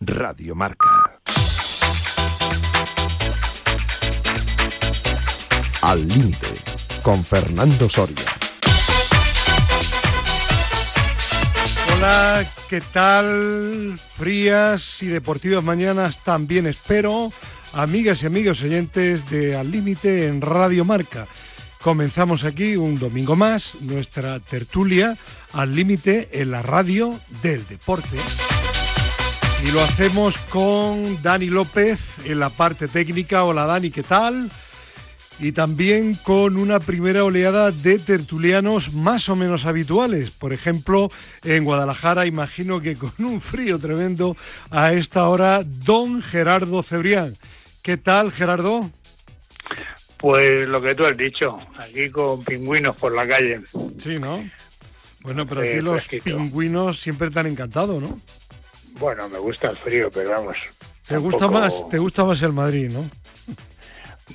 Radio Marca. Al límite con Fernando Soria. Hola, ¿qué tal? Frías y deportivas mañanas también espero. Amigas y amigos oyentes de Al Límite en Radio Marca. Comenzamos aquí un domingo más nuestra tertulia Al Límite en la radio del deporte. Y lo hacemos con Dani López en la parte técnica. Hola Dani, ¿qué tal? Y también con una primera oleada de tertulianos más o menos habituales. Por ejemplo, en Guadalajara, imagino que con un frío tremendo a esta hora, don Gerardo Cebrián. ¿Qué tal, Gerardo? Pues lo que tú has dicho, aquí con pingüinos por la calle. Sí, ¿no? Bueno, pero aquí los pingüinos siempre están encantados, ¿no? Bueno, me gusta el frío, pero vamos. ¿Te gusta más, te gusta más el Madrid, no?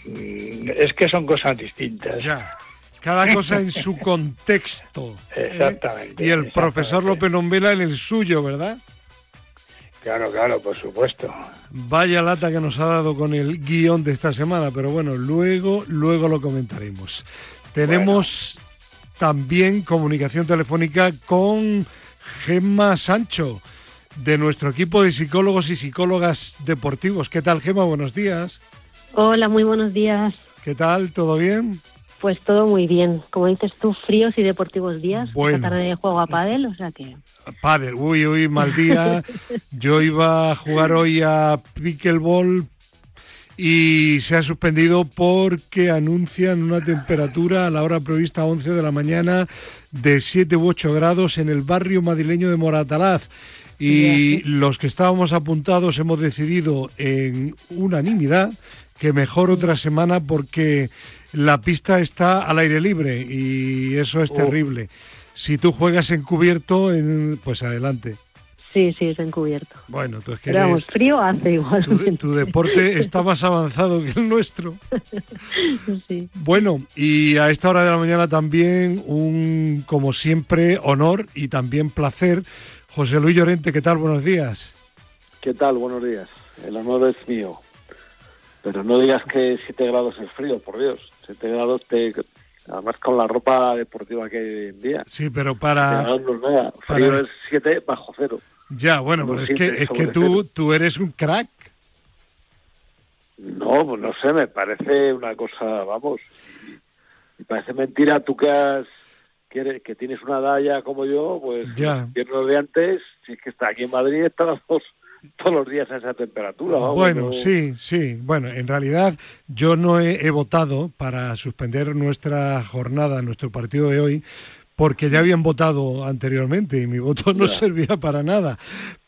Mm, es que son cosas distintas. Ya. Cada cosa en su contexto. ¿eh? Exactamente. Y el profesor López Nombela en el suyo, ¿verdad? Claro, claro, por supuesto. Vaya lata que nos ha dado con el guion de esta semana, pero bueno, luego, luego lo comentaremos. Tenemos también comunicación telefónica con Gemma Sancho de nuestro equipo de psicólogos y psicólogas deportivos. ¿Qué tal, Gema? Buenos días. Hola, muy buenos días. ¿Qué tal? ¿Todo bien? Pues todo muy bien. Como dices tú, fríos y deportivos días. Bueno. Esta tarde juego a pádel, o sea que... Pádel, uy, uy, mal día. Yo iba a jugar hoy a pickleball y se ha suspendido porque anuncian una temperatura a la hora prevista 11 de la mañana de 7 u 8 grados en el barrio madrileño de Moratalaz. Y los que estábamos apuntados hemos decidido en unanimidad que mejor otra semana porque la pista está al aire libre y eso es terrible. Si tú juegas encubierto, en, pues adelante. Sí, sí, es encubierto. Bueno, tú es que Pero vamos, frío hace igual. Tu, tu, deporte está más avanzado que el nuestro. sí. Bueno, y a esta hora de la mañana también un, como siempre, honor y también placer José Luis Llorente, ¿qué tal? Buenos días. ¿Qué tal? Buenos días. El honor es mío. Pero no digas que 7 grados es frío, por Dios. 7 grados te... Además con la ropa deportiva que hay hoy en día. Sí, pero para... No es nada. Frío para... es 7 bajo cero. Ya, bueno, pero es que, es que tú, tú eres un crack. No, pues no sé, me parece una cosa, vamos, me parece mentira tú que has que, que tienes una dalla como yo, pues ya. invierno de antes, si es que está aquí en Madrid, estamos todos los días a esa temperatura. Vamos, bueno, no... sí, sí. Bueno, en realidad yo no he, he, votado para suspender nuestra jornada, nuestro partido de hoy, porque ya habían votado anteriormente y mi voto no Ya. servía para nada.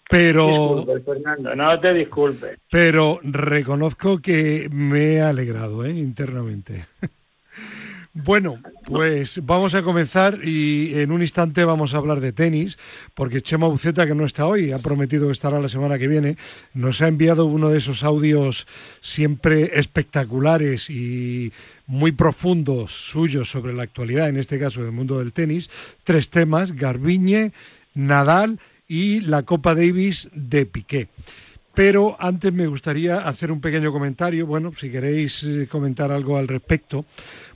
Pero, Disculpe, Fernando, no te disculpes. pero reconozco que me he alegrado ¿eh? internamente. Bueno, pues vamos a comenzar y en un instante vamos a hablar de tenis, porque Chema Buceta, que no está hoy, ha prometido que estará la semana que viene, nos ha enviado uno de esos audios siempre espectaculares y muy profundos suyos sobre la actualidad, en este caso del mundo del tenis, tres temas, Garbiñe, Nadal y la Copa Davis de Piqué. Pero antes me gustaría hacer un pequeño comentario, bueno, si queréis eh, comentar algo al respecto.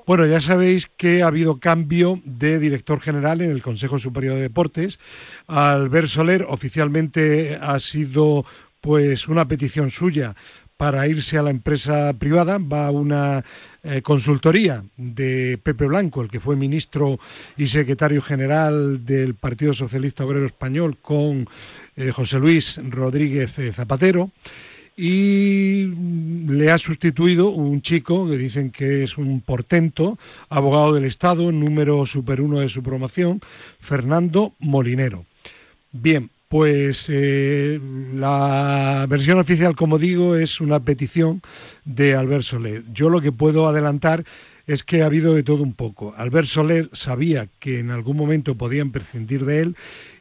Bueno, ya sabéis que ha habido cambio de director general en el Consejo Superior de Deportes. Albert Soler oficialmente ha sido pues una petición suya para irse a la empresa privada, va a una eh, consultoría de Pepe Blanco, el que fue ministro y secretario general del Partido Socialista Obrero Español, con eh, José Luis Rodríguez eh, Zapatero, y le ha sustituido un chico que dicen que es un portento, abogado del Estado, número super uno de su promoción, Fernando Molinero. Bien, pues eh, la versión oficial, como digo, es una petición de Albert Soler. Yo lo que puedo adelantar es que ha habido de todo un poco. Albert Soler sabía que en algún momento podían prescindir de él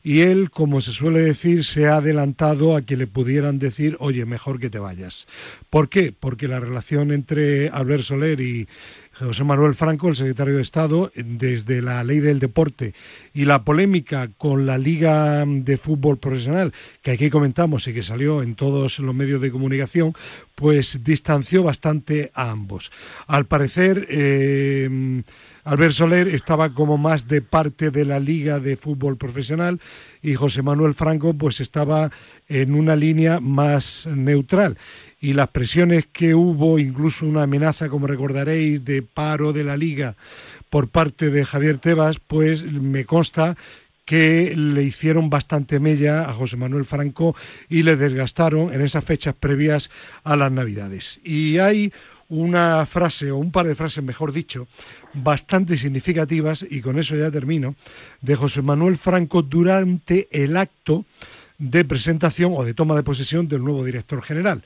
y él, como se suele decir, se ha adelantado a que le pudieran decir, oye, mejor que te vayas. ¿Por qué? Porque la relación entre Albert Soler y José Manuel Franco, el secretario de Estado, desde la ley del deporte y la polémica con la Liga de Fútbol Profesional, que aquí comentamos y que salió en todos los medios de comunicación, pues distanció bastante a ambos. Al parecer, eh, Albert Soler estaba como más de parte de la Liga de Fútbol Profesional y José Manuel Franco pues estaba en una línea más neutral y las presiones que hubo, incluso una amenaza, como recordaréis, de paro de la liga por parte de Javier Tebas, pues me consta que le hicieron bastante mella a José Manuel Franco y le desgastaron en esas fechas previas a las Navidades. Y hay una frase, o un par de frases, mejor dicho, bastante significativas, y con eso ya termino, de José Manuel Franco durante el acto de presentación o de toma de posesión del nuevo director general.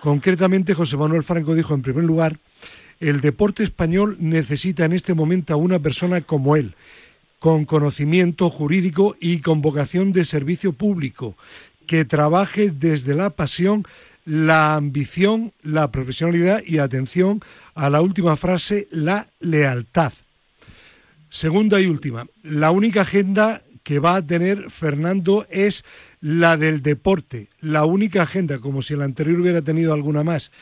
Concretamente, José Manuel Franco dijo, en primer lugar, el deporte español necesita en este momento a una persona como él, con conocimiento jurídico y con vocación de servicio público, que trabaje desde la pasión, la ambición, la profesionalidad y atención a la última frase, la lealtad. Segunda y última, la única agenda que va a tener Fernando es la del deporte, la única agenda, como si el anterior hubiera tenido alguna más.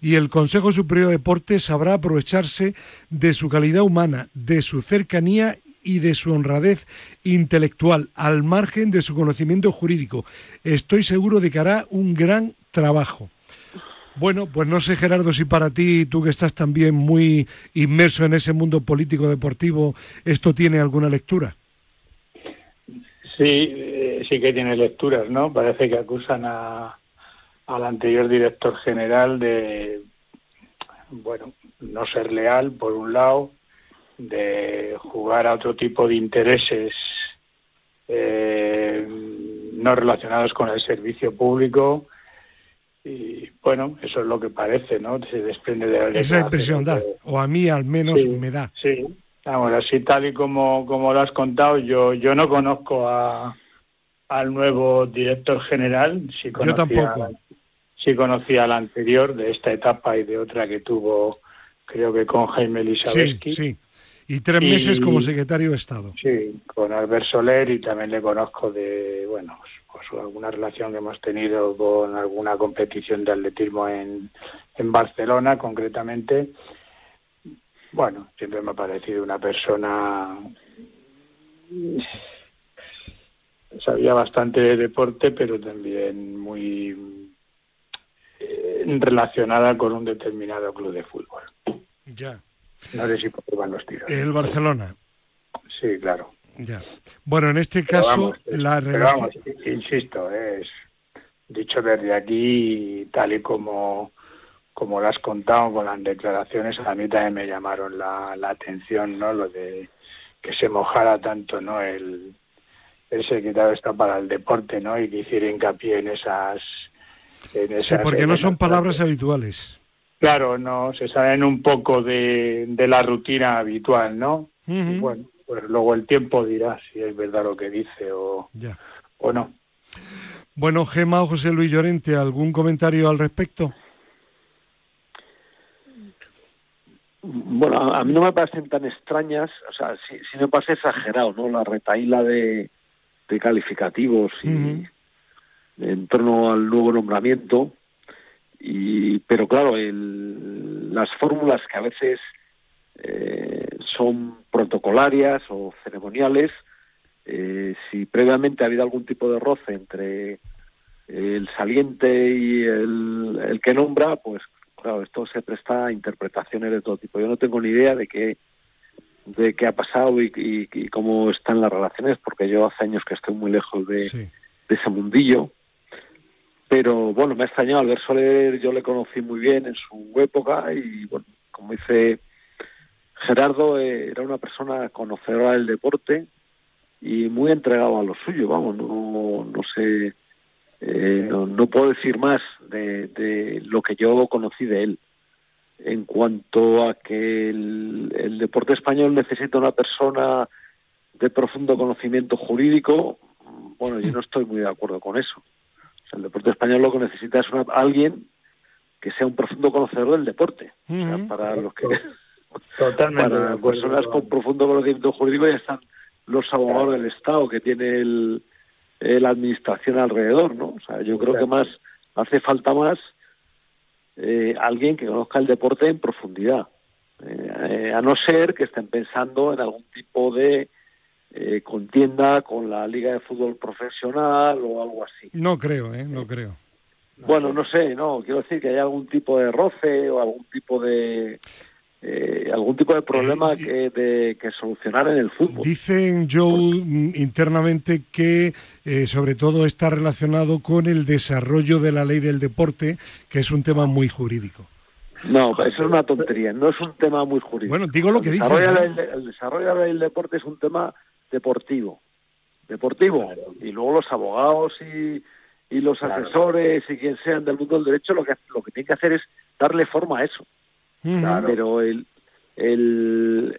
Y el Consejo Superior de Deportes sabrá aprovecharse de su calidad humana, de su cercanía y de su honradez intelectual, al margen de su conocimiento jurídico. Estoy seguro de que hará un gran trabajo. Bueno, pues no sé, Gerardo, si para ti, tú que estás también muy inmerso en ese mundo político deportivo, esto tiene alguna lectura. Sí, eh, sí que tiene lecturas, ¿no? Parece que acusan a, al anterior director general de, bueno, no ser leal, por un lado, de jugar a otro tipo de intereses eh, no relacionados con el servicio público y bueno, eso es lo que parece, ¿no? Se desprende de la Esa impresión da, o a mí al menos me da. Sí, vamos, así tal y como, como lo has contado, yo, yo no conozco a, al nuevo director general, sí yo tampoco. Sí conocía al anterior de esta etapa y de otra que tuvo, creo que con Jaime Elisabetsky. Sí, sí. Y tres meses como secretario de Estado. Sí, con Albert Soler y también le conozco de, bueno, pues alguna relación que hemos tenido con alguna competición de atletismo en, en Barcelona concretamente. Bueno, siempre me ha parecido una persona sabía bastante de deporte, pero también muy eh, relacionada con un determinado club de fútbol. Ya. No sé si van los tiros. El Barcelona. Sí, claro. Ya. Bueno, en este caso, la relación. insisto, es dicho desde aquí, tal y como, como lo has contado con las declaraciones, a mí también me llamaron la, la atención, ¿no? Lo de que se mojara tanto, ¿no? El, el secretario está para el deporte, ¿no? Y que hiciera hincapié en esas. En esas sí, porque no son palabras habituales. Claro, no, se salen un poco de, de la rutina habitual, ¿no? bueno, pues luego el tiempo dirá si es verdad lo que dice o, o no. Bueno, Gema o José Luis Llorente, ¿algún comentario al respecto? Bueno, a, mí no me parecen tan extrañas, o sea, si, si me parece exagerado, ¿no? La retaíla de, de calificativos y en torno al nuevo nombramiento, y pero claro el, las fórmulas que a veces eh, son protocolarias o ceremoniales eh, si previamente ha habido algún tipo de roce entre el saliente y el, el que nombra pues claro esto se presta a interpretaciones de todo tipo. Yo no tengo ni idea de qué de qué ha pasado y, y, cómo están las relaciones porque yo hace años que estoy muy lejos de, de ese mundillo pero bueno, me ha extrañado, Albert Soler yo le conocí muy bien en su época y bueno, como dice Gerardo, eh, era una persona conocedora del deporte y muy entregado a lo suyo, vamos, no, no sé, eh, no, puedo decir más de, lo que yo conocí de él. En cuanto a que el deporte español necesita una persona de profundo conocimiento jurídico, bueno, yo no estoy muy de acuerdo con eso el deporte español lo que necesita es alguien que sea un profundo conocedor del deporte. para los que Totalmente. Para personas con profundo conocimiento jurídico ya están los abogados del Estado que tiene el, la administración alrededor, ¿no? O sea, yo creo que más hace falta más eh, alguien que conozca el deporte en profundidad, eh, a no ser que estén pensando en algún tipo de eh, contienda con la Liga de Fútbol Profesional o algo así. No creo, ¿eh? No creo. Bueno, no sé, no, quiero decir que hay algún tipo de roce o algún tipo de eh, algún tipo de problema que, de, que solucionar en el fútbol. Dicen Joe mm, internamente que eh, sobre todo está relacionado con el desarrollo de la ley del deporte, que es un tema muy jurídico. No, eso es una tontería, no es un tema muy jurídico. Bueno, digo lo que dice. El desarrollo de la ley del deporte es un tema deportivo, deportivo, y luego los abogados y, y los asesores y quien sean del mundo del derecho lo que lo que tienen que hacer es darle forma a eso. Pero el, el,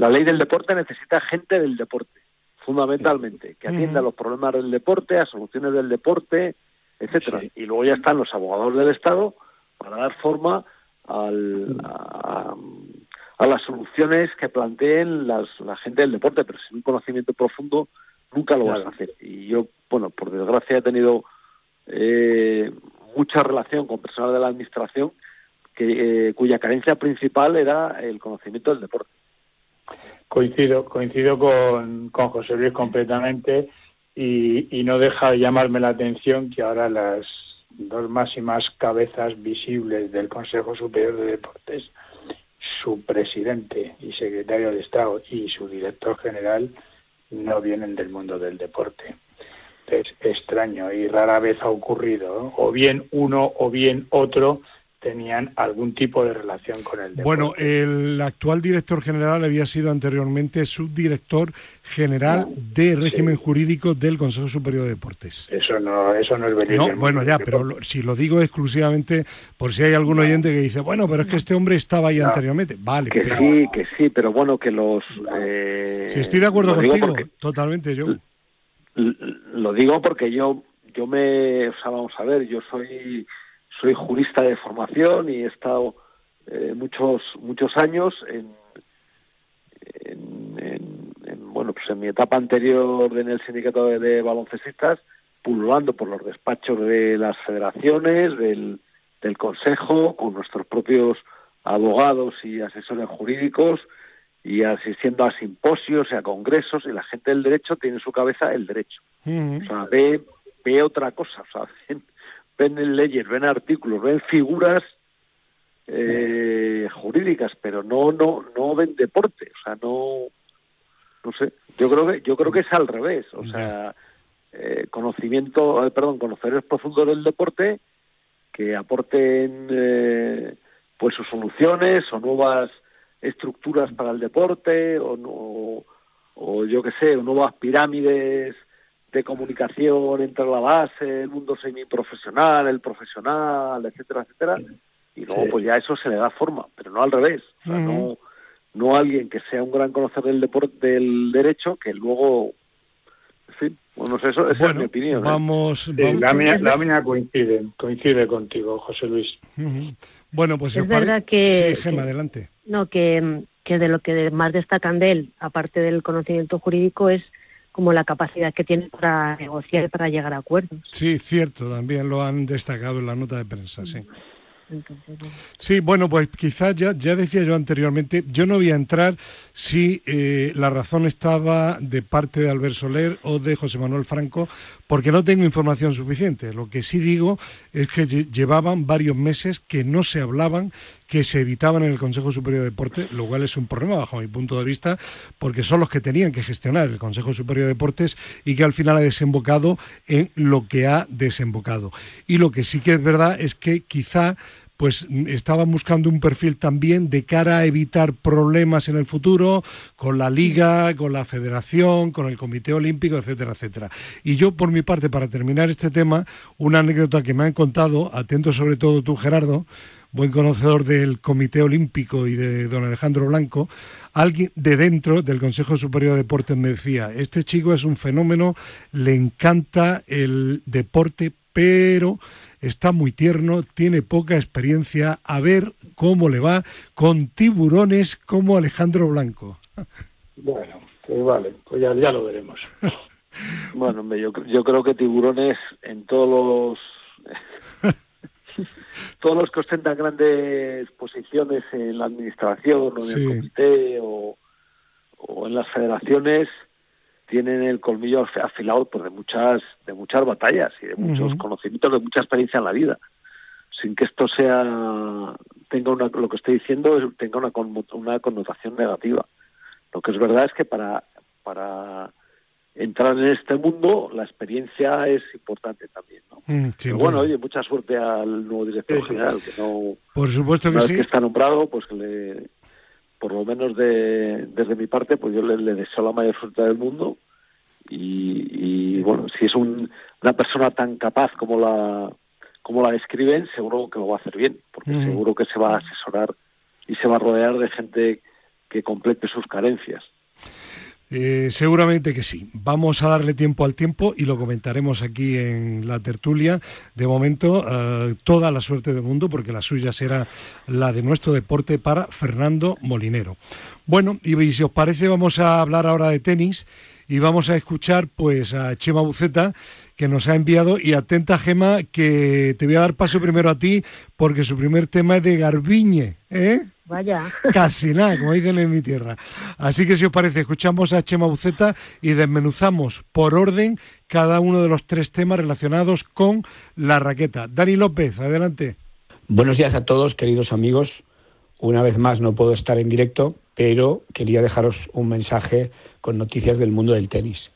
la ley del deporte necesita gente del deporte, fundamentalmente, que atienda a los problemas del deporte, a soluciones del deporte, etcétera. Y luego ya están los abogados del Estado para dar forma al, a, las soluciones que planteen las, la gente del deporte, pero sin un conocimiento profundo nunca lo vas a hacer. Y yo, bueno, por desgracia he tenido eh, mucha relación con personal de la administración que, eh, cuya carencia principal era el conocimiento del deporte. Coincido, coincido con, con José Luis completamente y, y no deja de llamarme la atención que ahora las dos máximas cabezas visibles del Consejo Superior de Deportes, su presidente y secretario de Estado y su director general no vienen del mundo del deporte. Es extraño y rara vez ha ocurrido, o bien uno o bien otro tenían algún tipo de relación con el deporte. Bueno, el actual director general había sido anteriormente subdirector general de régimen jurídico del Consejo Superior de Deportes. Eso no, eso no es venir No, bueno, ya, pero si lo digo exclusivamente por si hay algún oyente que dice, bueno, pero es que este hombre estaba ahí anteriormente. Vale. Que sí, que sí, pero bueno, que los... Eh, estoy de acuerdo contigo, totalmente yo. Lo digo porque yo, yo me... O sea, vamos a ver, yo soy soy jurista de formación y he estado eh, muchos muchos años en, en, bueno pues en mi etapa anterior en el sindicato de, baloncestistas pululando por los despachos de las federaciones del, del consejo con nuestros propios abogados y asesores jurídicos y asistiendo a simposios y a congresos y la gente del derecho tiene en su cabeza el derecho. O sea ve ve otra cosa o sea ven leyes, ven artículos, ven figuras eh, jurídicas, pero no no no ven deporte, o sea, no no sé, yo creo que yo creo que es al revés, o sea, eh, conocimiento, eh, perdón, conocedores profundos del deporte que aporten eh, pues sus soluciones o nuevas estructuras para el deporte o no o yo qué sé, o nuevas pirámides de comunicación entre la base, el mundo semiprofesional, el profesional, etcétera, etcétera, y luego pues ya eso se le da forma, pero no al revés, o sea, no no alguien que sea un gran conocedor del deporte del derecho que luego en fin, bueno, eso, esa es mi opinión. ¿eh? Vamos, la, mía, la mía coincide, coincide contigo, José Luis. Bueno, pues es verdad que... Sí, Gema, adelante. No, que, que de lo que más destacan de él, aparte del conocimiento jurídico, es como la capacidad que tiene para negociar y para llegar a acuerdos. Sí, cierto, también lo han destacado en la nota de prensa, sí. Sí, bueno, pues quizás ya, ya decía yo anteriormente, yo no voy a entrar si eh, la razón estaba de parte de Albert Soler o de José Manuel Franco, porque no tengo información suficiente. Lo que sí digo es que llevaban varios meses que no se hablaban, que se evitaban en el Consejo Superior de Deportes, lo cual es un problema bajo mi punto de vista, porque son los que tenían que gestionar el Consejo Superior de Deportes y que al final ha desembocado en lo que ha desembocado. Y lo que sí que es verdad es que quizá pues estaban buscando un perfil también de cara a evitar problemas en el futuro con la liga, con la federación, con el comité olímpico, etcétera, etcétera. Y yo, por mi parte, para terminar este tema, una anécdota que me han contado, atento sobre todo tú, Gerardo, buen conocedor del Comité Olímpico y de don Alejandro Blanco, alguien de dentro del Consejo Superior de Deportes me decía, este chico es un fenómeno, le encanta el deporte pero está muy tierno, tiene poca experiencia, a ver cómo le va con tiburones como Alejandro Blanco. Bueno, pues vale, pues ya, ya lo veremos. Bueno, yo, yo creo que tiburones en todos los todos los que ostentan grandes posiciones en la administración o en el comité o, en las federaciones tienen el colmillo afilado por de muchas de muchas batallas y de muchos conocimientos de mucha experiencia en la vida sin que esto sea tenga una lo que estoy diciendo tenga una una connotación negativa lo que es verdad es que para para entrar en este mundo, la experiencia es importante también. ¿no? Mm, bueno, oye, mucha suerte al nuevo director general, que no. Por supuesto que sí. que está nombrado, pues que le. Por lo menos de, desde mi parte, pues yo le, deseo la mayor suerte del mundo. Y, bueno, si es un, una persona tan capaz como la como la describen, seguro que lo va a hacer bien, porque mm. seguro que se va a asesorar y se va a rodear de gente que complete sus carencias. Eh, seguramente que sí. Vamos a darle tiempo al tiempo y lo comentaremos aquí en la tertulia. De momento, eh, toda la suerte del mundo, porque la suya será la de nuestro deporte para Fernando Molinero. Bueno, y si os parece, vamos a hablar ahora de tenis y vamos a escuchar pues a Chema Buceta que nos ha enviado y atenta Gema que te voy a dar paso primero a ti porque su primer tema es de Garbiñe, ¿eh? Vaya. Casi nada, como dicen en mi tierra. Así que si os parece, escuchamos a Chema Buceta y desmenuzamos por orden cada uno de los tres temas relacionados con la raqueta. Dani López, adelante. Buenos días a todos, queridos amigos. Una vez más no puedo estar en directo, pero quería dejaros un mensaje con noticias del mundo del tenis.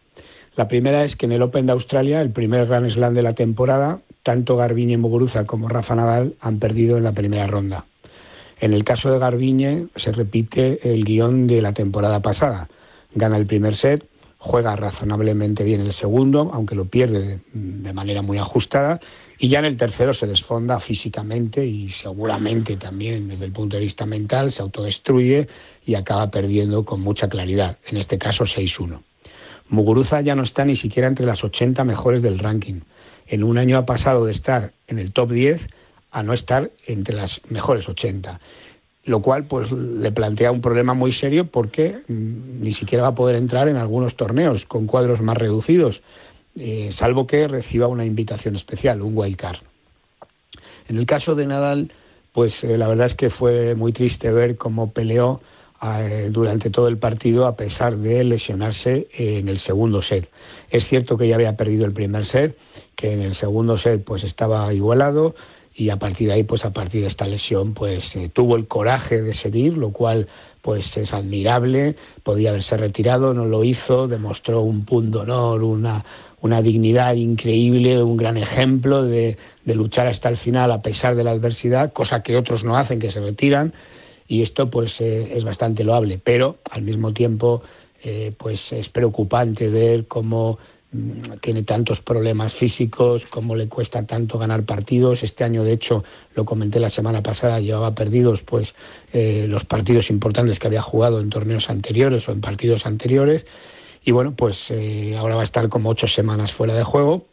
La primera es que en el Open de Australia, el primer Grand Slam de la temporada, tanto Garbiñe Muguruza como Rafa Nadal han perdido en la primera ronda. En el caso de Garbiñe se repite el guion de la temporada pasada. Gana el primer set, juega razonablemente bien el segundo, aunque lo pierde de, manera muy ajustada, y ya en el tercero se desfonda físicamente y seguramente también desde el punto de vista mental se autodestruye y acaba perdiendo con mucha claridad, en este caso 6-1. Muguruza ya no está ni siquiera entre las 80 mejores del ranking. En un año ha pasado de estar en el top 10 a no estar entre las mejores 80 lo cual pues le plantea un problema muy serio porque mm, ni siquiera va a poder entrar en algunos torneos con cuadros más reducidos, eh, salvo que reciba una invitación especial, un wild card. En el caso de Nadal, pues eh, la verdad es que fue muy triste ver cómo peleó eh, durante todo el partido a pesar de lesionarse en el segundo set. Es cierto que ya había perdido el primer set, que en el segundo set pues estaba igualado, y a partir de ahí, pues a partir de esta lesión, pues tuvo el coraje de seguir, lo cual pues es admirable, podía haberse retirado, no lo hizo, demostró un punto honor, una, una dignidad increíble, un gran ejemplo de, luchar hasta el final a pesar de la adversidad, cosa que otros no hacen, que se retiran, y esto pues eh, es bastante loable, pero al mismo tiempo eh, pues es preocupante ver cómo Mm, tiene tantos problemas físicos, cómo le cuesta tanto ganar partidos. Este año, de hecho, lo comenté la semana pasada, llevaba perdidos pues eh, los partidos importantes que había jugado en torneos anteriores o en partidos anteriores. Y bueno, pues eh, ahora va a estar como ocho semanas fuera de juego.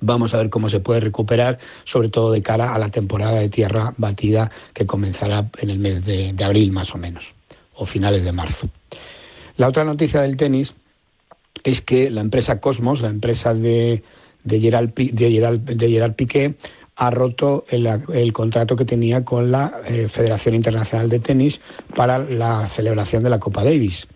Vamos a ver cómo se puede recuperar, sobre todo de cara a la temporada de tierra batida que comenzará en el mes de abril más o menos, o finales de marzo. La otra noticia del tenis es que la empresa Cosmos, la empresa de, de, Gerald, de, Piqué, ha roto el, contrato que tenía con la eh, Federación Internacional de Tenis para la celebración de la Copa Davis.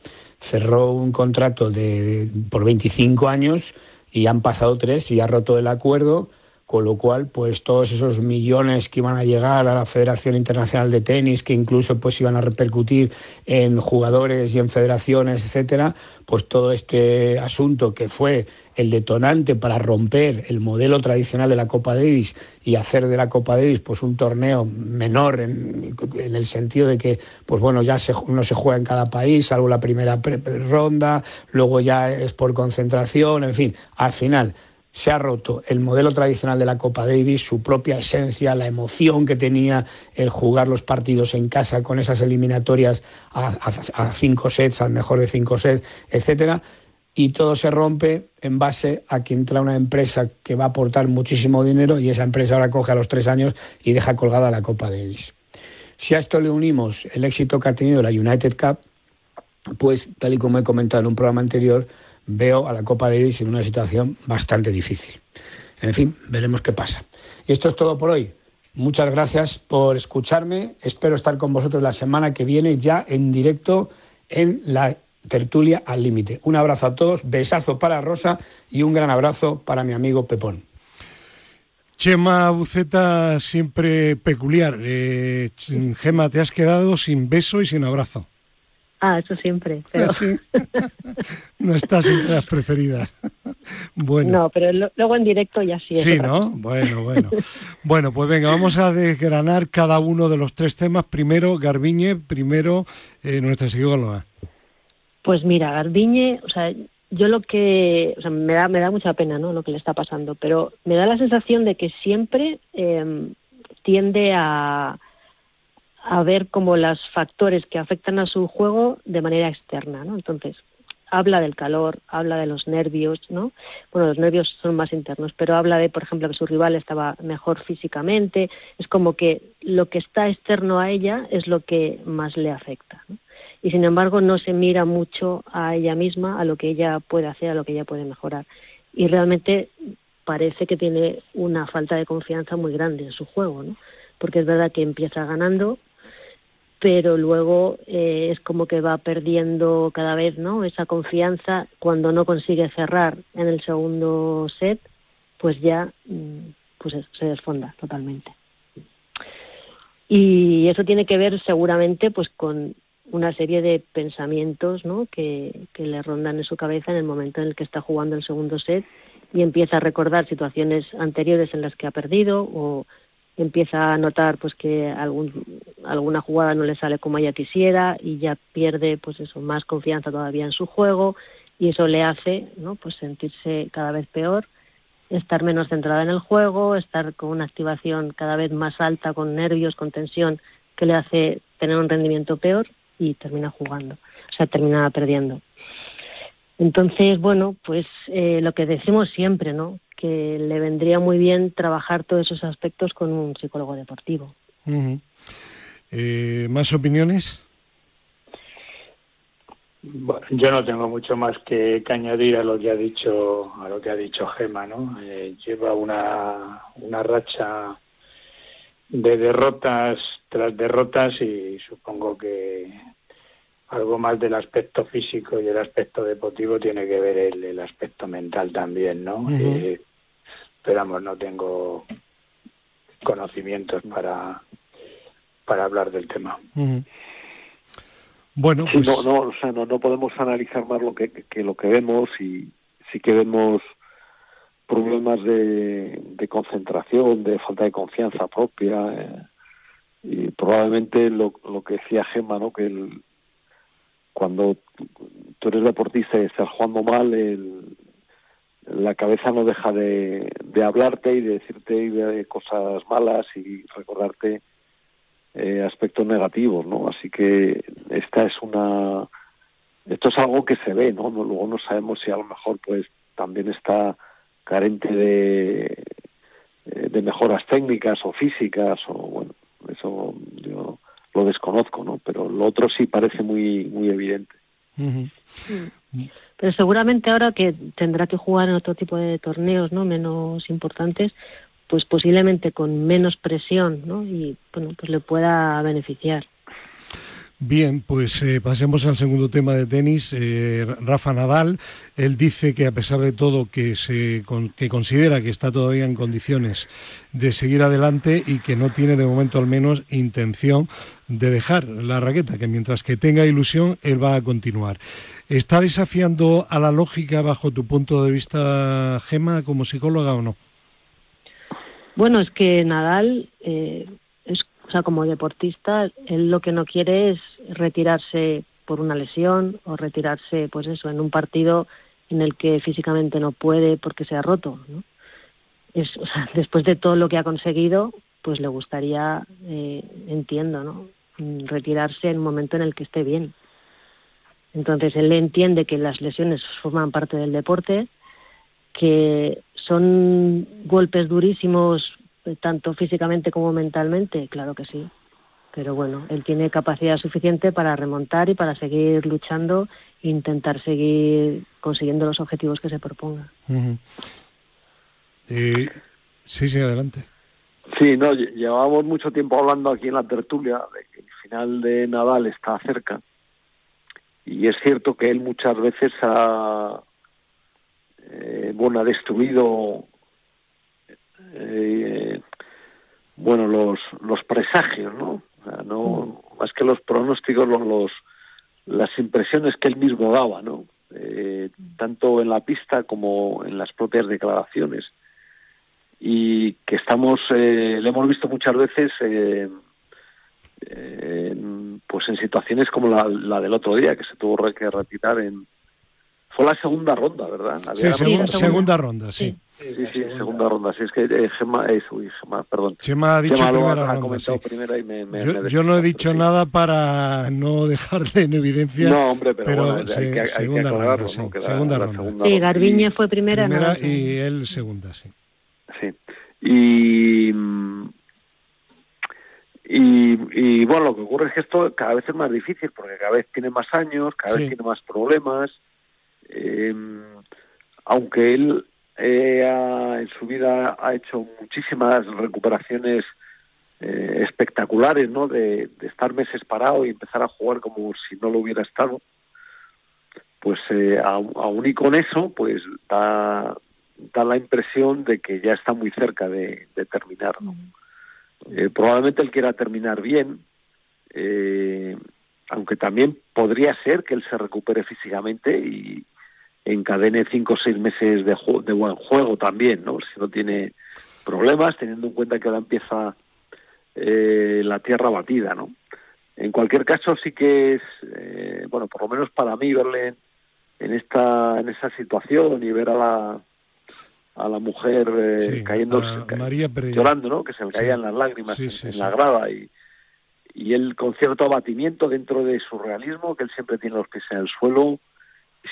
Cerró un contrato de, por 25 años y han pasado tres y ha roto el acuerdo con lo cual pues todos esos millones que iban a llegar a la Federación Internacional de Tenis, que incluso pues iban a repercutir en jugadores y en federaciones, etcétera, pues todo este asunto que fue el detonante para romper el modelo tradicional de la Copa Davis y hacer de la Copa Davis pues un torneo menor en, el sentido de que pues bueno ya no se juega en cada país salvo la primera ronda luego ya es por concentración en fin al final se ha roto el modelo tradicional de la Copa Davis, su propia esencia, la emoción que tenía el jugar los partidos en casa con esas eliminatorias a, cinco sets, al mejor de cinco sets, etcétera. y todo se rompe en base a que entra una empresa que va a aportar muchísimo dinero y esa empresa ahora coge a los tres años y deja colgada la Copa Davis. Si a esto le unimos el éxito que ha tenido la United Cup, pues tal y como he comentado en un programa anterior, veo a la Copa Davis en una situación bastante difícil. En fin, veremos qué pasa. Y esto es todo por hoy. Muchas gracias por escucharme. Espero estar con vosotros la semana que viene ya en directo en la tertulia al límite. Un abrazo a todos, besazo para Rosa y un gran abrazo para mi amigo Pepón. Chema Buceta siempre peculiar. Eh, Gema, te has quedado sin beso y sin abrazo. Ah, eso siempre. Pero... no estás entre las preferidas. bueno. No, pero luego en directo ya sí. Sí, ¿no? Bueno, bueno. bueno, pues venga, vamos a desgranar cada uno de los tres temas. Primero, Garbiñe, primero, eh, nuestra psicóloga. Pues mira, Garbiñe, o sea, yo lo que, o sea, me da, me da mucha pena, ¿no? Lo que le está pasando, pero me da la sensación de que siempre eh, tiende a a ver como los factores que afectan a su juego de manera externa, ¿no? Entonces, habla del calor, habla de los nervios, ¿no? Bueno, los nervios son más internos, pero habla de, por ejemplo, que su rival estaba mejor físicamente, es como que lo que está externo a ella es lo que más le afecta, ¿no? Y sin embargo no se mira mucho a ella misma, a lo que ella puede hacer, a lo que ella puede mejorar. Y realmente parece que tiene una falta de confianza muy grande en su juego, ¿no? Porque es verdad que empieza ganando, pero luego eh, es como que va perdiendo cada vez no esa confianza cuando no consigue cerrar en el segundo set pues ya mm, pues se desfonda totalmente y eso tiene que ver seguramente pues con una serie de pensamientos ¿no? que, que le rondan en su cabeza en el momento en el que está jugando el segundo set y empieza a recordar situaciones anteriores en las que ha perdido o empieza a notar pues que algún, alguna jugada no le sale como ella quisiera y ya pierde pues eso más confianza todavía en su juego y eso le hace no pues sentirse cada vez peor estar menos centrada en el juego estar con una activación cada vez más alta con nervios con tensión que le hace tener un rendimiento peor y termina jugando o sea termina perdiendo entonces bueno pues eh, lo que decimos siempre no que le vendría muy bien trabajar todos esos aspectos con un psicólogo deportivo. Eh, ¿Más opiniones? yo no tengo mucho más que, añadir a lo que ha dicho a lo que ha dicho Gema, ¿no? Eh, lleva una, una racha de derrotas tras derrotas y supongo que algo más del aspecto físico y el aspecto deportivo tiene que ver el, el aspecto mental también, ¿no? pero no tengo conocimientos para, para hablar del tema. Bueno, pues... no, no, o sea, no, no podemos analizar más lo que, que, lo que vemos y sí que vemos problemas de, de concentración, de falta de confianza propia eh, y probablemente lo, lo que decía Gemma, ¿no? Que el, cuando tú eres deportista y estás jugando mal, la cabeza no deja de, hablarte y de decirte de cosas malas y recordarte eh, aspectos negativos, ¿no? Así que esta es una esto es algo que se ve, ¿no? Luego no sabemos si a lo mejor pues también está carente de eh, de mejoras técnicas o físicas o bueno, eso yo lo desconozco, ¿no? Pero lo otro sí parece muy muy evidente. Pero seguramente ahora que tendrá que jugar en otro tipo de torneos, ¿no? Menos importantes, pues posiblemente con menos presión, ¿no? Y bueno, pues le pueda beneficiar. Bien, pues eh, pasemos al segundo tema de tenis. Eh, Rafa Nadal, él dice que a pesar de todo que se que considera que está todavía en condiciones de seguir adelante y que no tiene de momento al menos intención de dejar la raqueta, que mientras que tenga ilusión él va a continuar. ¿Está desafiando a la lógica bajo tu punto de vista, Gema, como psicóloga o no? Bueno, es que Nadal eh, o sea, como deportista, él lo que no quiere es retirarse por una lesión o retirarse, pues eso, en un partido en el que físicamente no puede porque se ha roto, ¿no? Es, o sea, después de todo lo que ha conseguido, pues le gustaría, eh, entiendo, ¿no? Retirarse en un momento en el que esté bien. Entonces él entiende que las lesiones forman parte del deporte, que son golpes durísimos tanto físicamente como mentalmente, claro que sí. Pero bueno, él tiene capacidad suficiente para remontar y para seguir luchando e intentar seguir consiguiendo los objetivos que se proponga. Eh, sí, sí, adelante. Sí, no, llevábamos mucho tiempo hablando aquí en la tertulia de que el final de Nadal está cerca y es cierto que él muchas veces ha, eh, bueno, ha destruido eh, bueno los los presagios, ¿no? no más que los pronósticos, los, las impresiones que él mismo daba, ¿no? Eh, tanto en la pista como en las propias declaraciones y que estamos eh, le hemos visto muchas veces eh, pues en situaciones como la, la, del otro día que se tuvo que retirar en fue la segunda ronda verdad sí, segunda, ronda sí. Sí, sí, segunda ronda. Sí, es que eh, Gemma, eh, uy, Gemma, perdón. Gemma ha dicho primera ronda. Sí. Primera y me, me, yo, yo, no he dicho nada para no dejarle en evidencia. No, hombre, pero, pero bueno, sí, hay que, hay segunda que ronda, sí, segunda la, ronda. segunda sí, ronda. Garbiñe fue primera, primera no, y él segunda, sí. Sí. Y, y, y bueno, lo que ocurre es que esto cada vez es más difícil porque cada vez tiene más años, cada Sí. vez tiene más problemas. Eh, aunque él eh, ha- en su vida ha hecho muchísimas recuperaciones eh, espectaculares, ¿no? De, de estar meses parado y empezar a jugar como si no lo hubiera estado. Pues eh, aún y con eso, pues da, da la impresión de que ya está muy cerca de, de terminar, ¿no? Eh, probablemente él quiera terminar bien, eh, aunque también podría ser que él se recupere físicamente y encadene cinco o seis meses de, ju- de buen juego también, ¿no? Si no tiene problemas, teniendo en cuenta que ahora empieza eh, la tierra batida, ¿no? En cualquier caso, sí que es, eh, bueno, por lo menos para mí verle en, esta en esa situación y ver a la a la mujer eh, Sí, cayendo llorando, ¿no? Que se le Sí. caían las lágrimas Sí, en, la grada y, y él con cierto abatimiento dentro de su realismo, que él siempre tiene los pies en el suelo,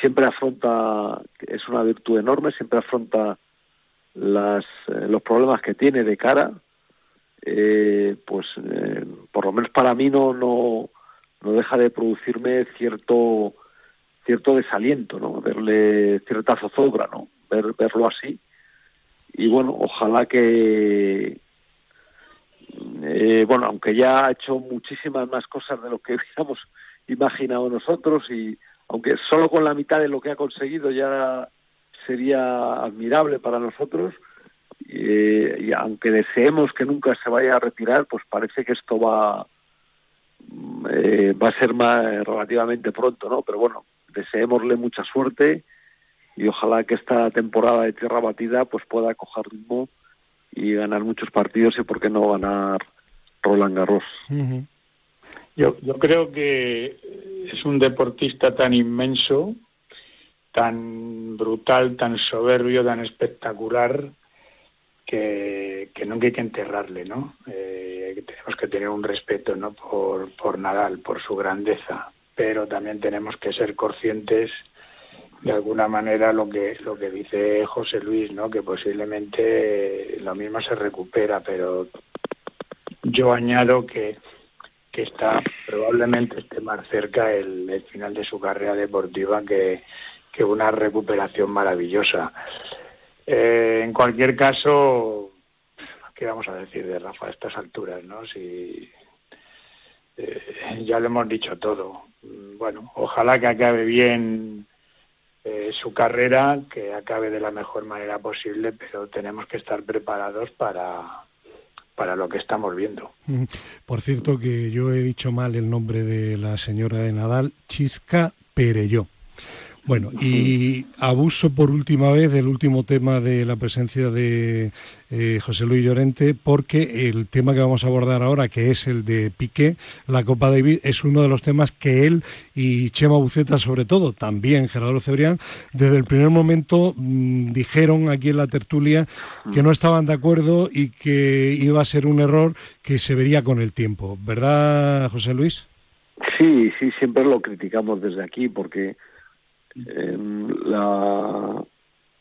siempre afronta, es una virtud enorme, siempre afronta las, eh, los problemas que tiene de cara, eh, pues eh, por lo menos para mí no, no, no deja de producirme cierto cierto desaliento, ¿no? Verle cierta zozobra, ¿no? Ver, verlo así. Y bueno, ojalá que, eh, bueno, aunque ya ha hecho muchísimas más cosas de lo que hubiéramos imaginado nosotros y aunque solo con la mitad de lo que ha conseguido ya sería admirable para nosotros eh, y aunque deseemos que nunca se vaya a retirar pues parece que esto va mm, eh, va a ser más relativamente pronto no pero bueno deseémosle mucha suerte y ojalá que esta temporada de tierra batida pues pueda coger ritmo y ganar muchos partidos y por qué no ganar Roland Garros. Yo, yo creo que es un deportista tan inmenso, tan brutal, tan soberbio, tan espectacular, que, nunca hay que enterrarle, ¿no? Eh, tenemos que tener un respeto, ¿no? Por, por Nadal, por su grandeza, pero también tenemos que ser conscientes de alguna manera lo que lo que dice José Luis, ¿no? Que posiblemente lo mismo se recupera, pero yo añado que que está probablemente esté más cerca el, final de su carrera deportiva que, que una recuperación maravillosa. Eh, en cualquier caso, ¿qué vamos a decir de Rafa a estas alturas? ¿no? Si, eh, ya lo hemos dicho todo. Bueno, ojalá que acabe bien eh, su carrera, que acabe de la mejor manera posible, pero tenemos que estar preparados para, para lo que estamos viendo. Por cierto que yo he dicho mal el nombre de la señora de Nadal, Chisca Perelló. Bueno, y abuso por última vez del último tema de la presencia de eh, José Luis Llorente, porque el tema que vamos a abordar ahora, que es el de Piqué, la Copa David, es uno de los temas que él y Chema Buceta, sobre todo, también Gerardo Cebrián, desde el primer momento mm, dijeron aquí en la tertulia que no estaban de acuerdo y que iba a ser un error que se vería con el tiempo. ¿Verdad, José Luis? Sí, sí, siempre lo criticamos desde aquí porque em, la...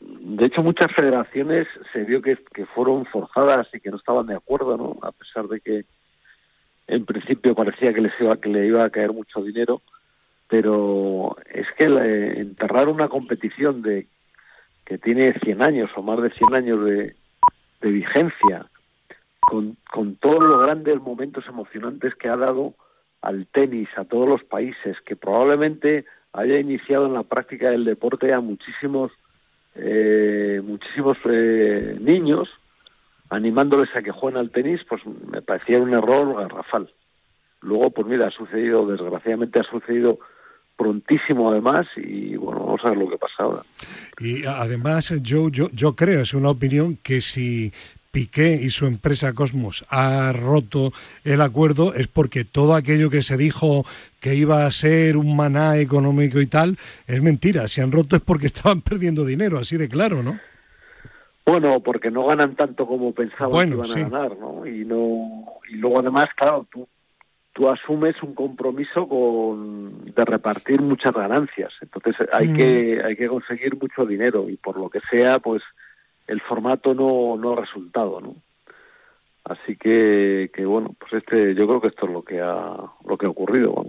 De hecho, muchas federaciones se vio que, que fueron forzadas y que no estaban de acuerdo, ¿no? A pesar de que en principio parecía que les iba que le iba a caer mucho dinero, pero es que enterrar una competición de que tiene 100 años o más de 100 años de, de vigencia, con, con todos los grandes momentos emocionantes que ha dado al tenis a todos los países, que probablemente haya iniciado en la práctica del deporte a muchísimos eh, muchísimos eh, niños animándoles a que jueguen al tenis, pues me parecía un error garrafal. Luego, pues mira, ha sucedido, desgraciadamente ha sucedido prontísimo además y bueno, vamos a ver lo que pasa ahora. Y además yo, yo, yo creo, es una opinión, que si Piqué y su empresa Cosmos ha roto el acuerdo es porque todo aquello que se dijo que iba a ser un maná económico y tal es mentira. Si han roto es porque estaban perdiendo dinero, así de claro, ¿no? Bueno, porque no ganan tanto como pensaban que iban a ganar, ¿no? Y no y luego además, claro, tú tú asumes un compromiso con de repartir muchas ganancias. Entonces hay que hay que conseguir mucho dinero y por lo que sea, pues el formato no, no ha resultado, ¿no? Así que, que bueno, pues este, yo creo que esto es lo que ha, lo que ha ocurrido,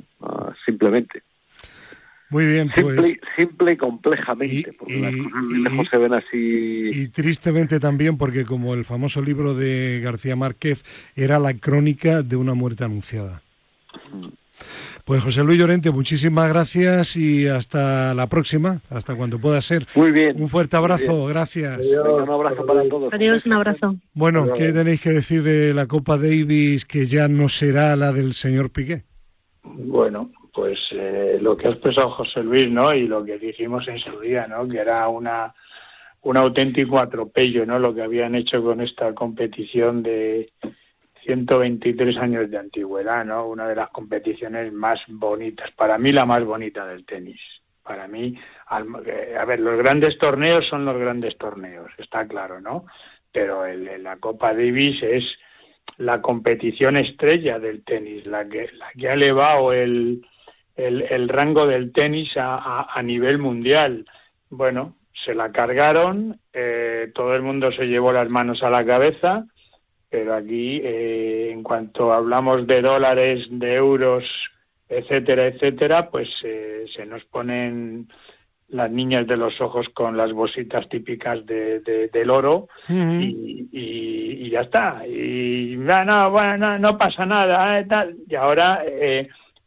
simplemente. Muy bien, pues. Simple, simple y complejamente, porque las cosas lejos se ven así. Y tristemente también, porque como el famoso libro de García Márquez era la crónica de una muerte anunciada. Mm. Pues José Luis Llorente, muchísimas gracias y hasta la próxima, hasta cuando pueda ser. Muy bien. Un fuerte abrazo, gracias. un abrazo para todos. Adiós, un abrazo. Bueno, ¿qué tenéis que decir de la Copa Davis que ya no será la del señor Piqué? Bueno, pues eh, lo que ha expresado José Luis, ¿no? Y lo que dijimos en su día, ¿no? Que era una un auténtico atropello, ¿no? Lo que habían hecho con esta competición de 123 años de antigüedad, ¿no? Una de las competiciones más bonitas, para mí la más bonita del tenis. Para mí, eh, a ver, los grandes torneos son los grandes torneos, está claro, ¿no? Pero el, la Copa Davis es la competición estrella del tenis, la que, la que ha elevado el, el, rango del tenis a, a, nivel mundial. Bueno, se la cargaron, eh, todo el mundo se llevó las manos a la cabeza, pero aquí, eh, en cuanto hablamos de dólares, de euros, etcétera, etcétera, pues eh, se nos ponen las niñas de los ojos con las bolsitas típicas de, del oro y, y, ya está. Y no, bueno, no, pasa nada. Eh, tal. Y ahora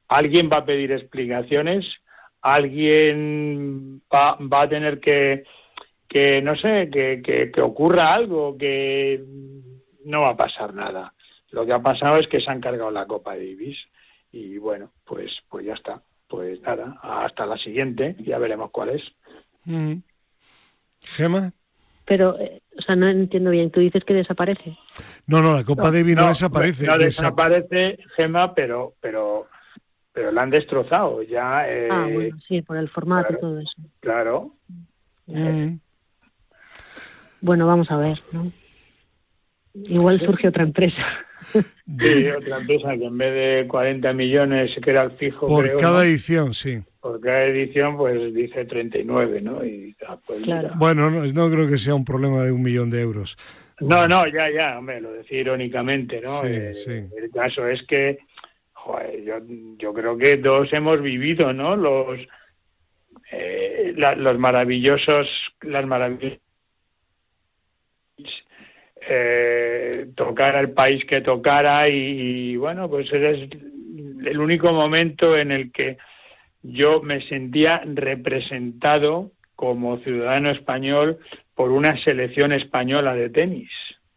alguien va a pedir explicaciones, alguien va, va a tener que, que no sé, que, que, que ocurra algo, que no va a pasar nada. Lo que ha pasado es que se han cargado la Copa Davis y bueno, pues pues ya está. Pues nada, hasta la siguiente, ya veremos cuál es. Mm. Gema. Pero, eh, o sea, no entiendo bien. Tú dices que desaparece. No, no, la Copa Davis no, desaparece. No, desaparece, Gema, pero, pero, pero la han destrozado. Ya. Eh, ah, bueno, sí, por el formato y todo eso. Claro. Mm. Bueno, vamos a ver, ¿no? Igual surge otra empresa. Sí, otra empresa que en vez de 40 millones, que era el fijo. Por cada edición, sí. Por cada edición, pues dice 39, ¿no? Y, ah, pues Bueno, no, creo que sea un problema de un millón de euros. No, no, ya, ya, hombre, lo decía irónicamente, ¿no? Eh, el caso es que, joder, yo, yo creo que todos hemos vivido, ¿no? Los, eh, los maravillosos, las maravillosas eh, tocara el país que tocara y, bueno, pues es el único momento en el que yo me sentía representado como ciudadano español por una selección española de tenis.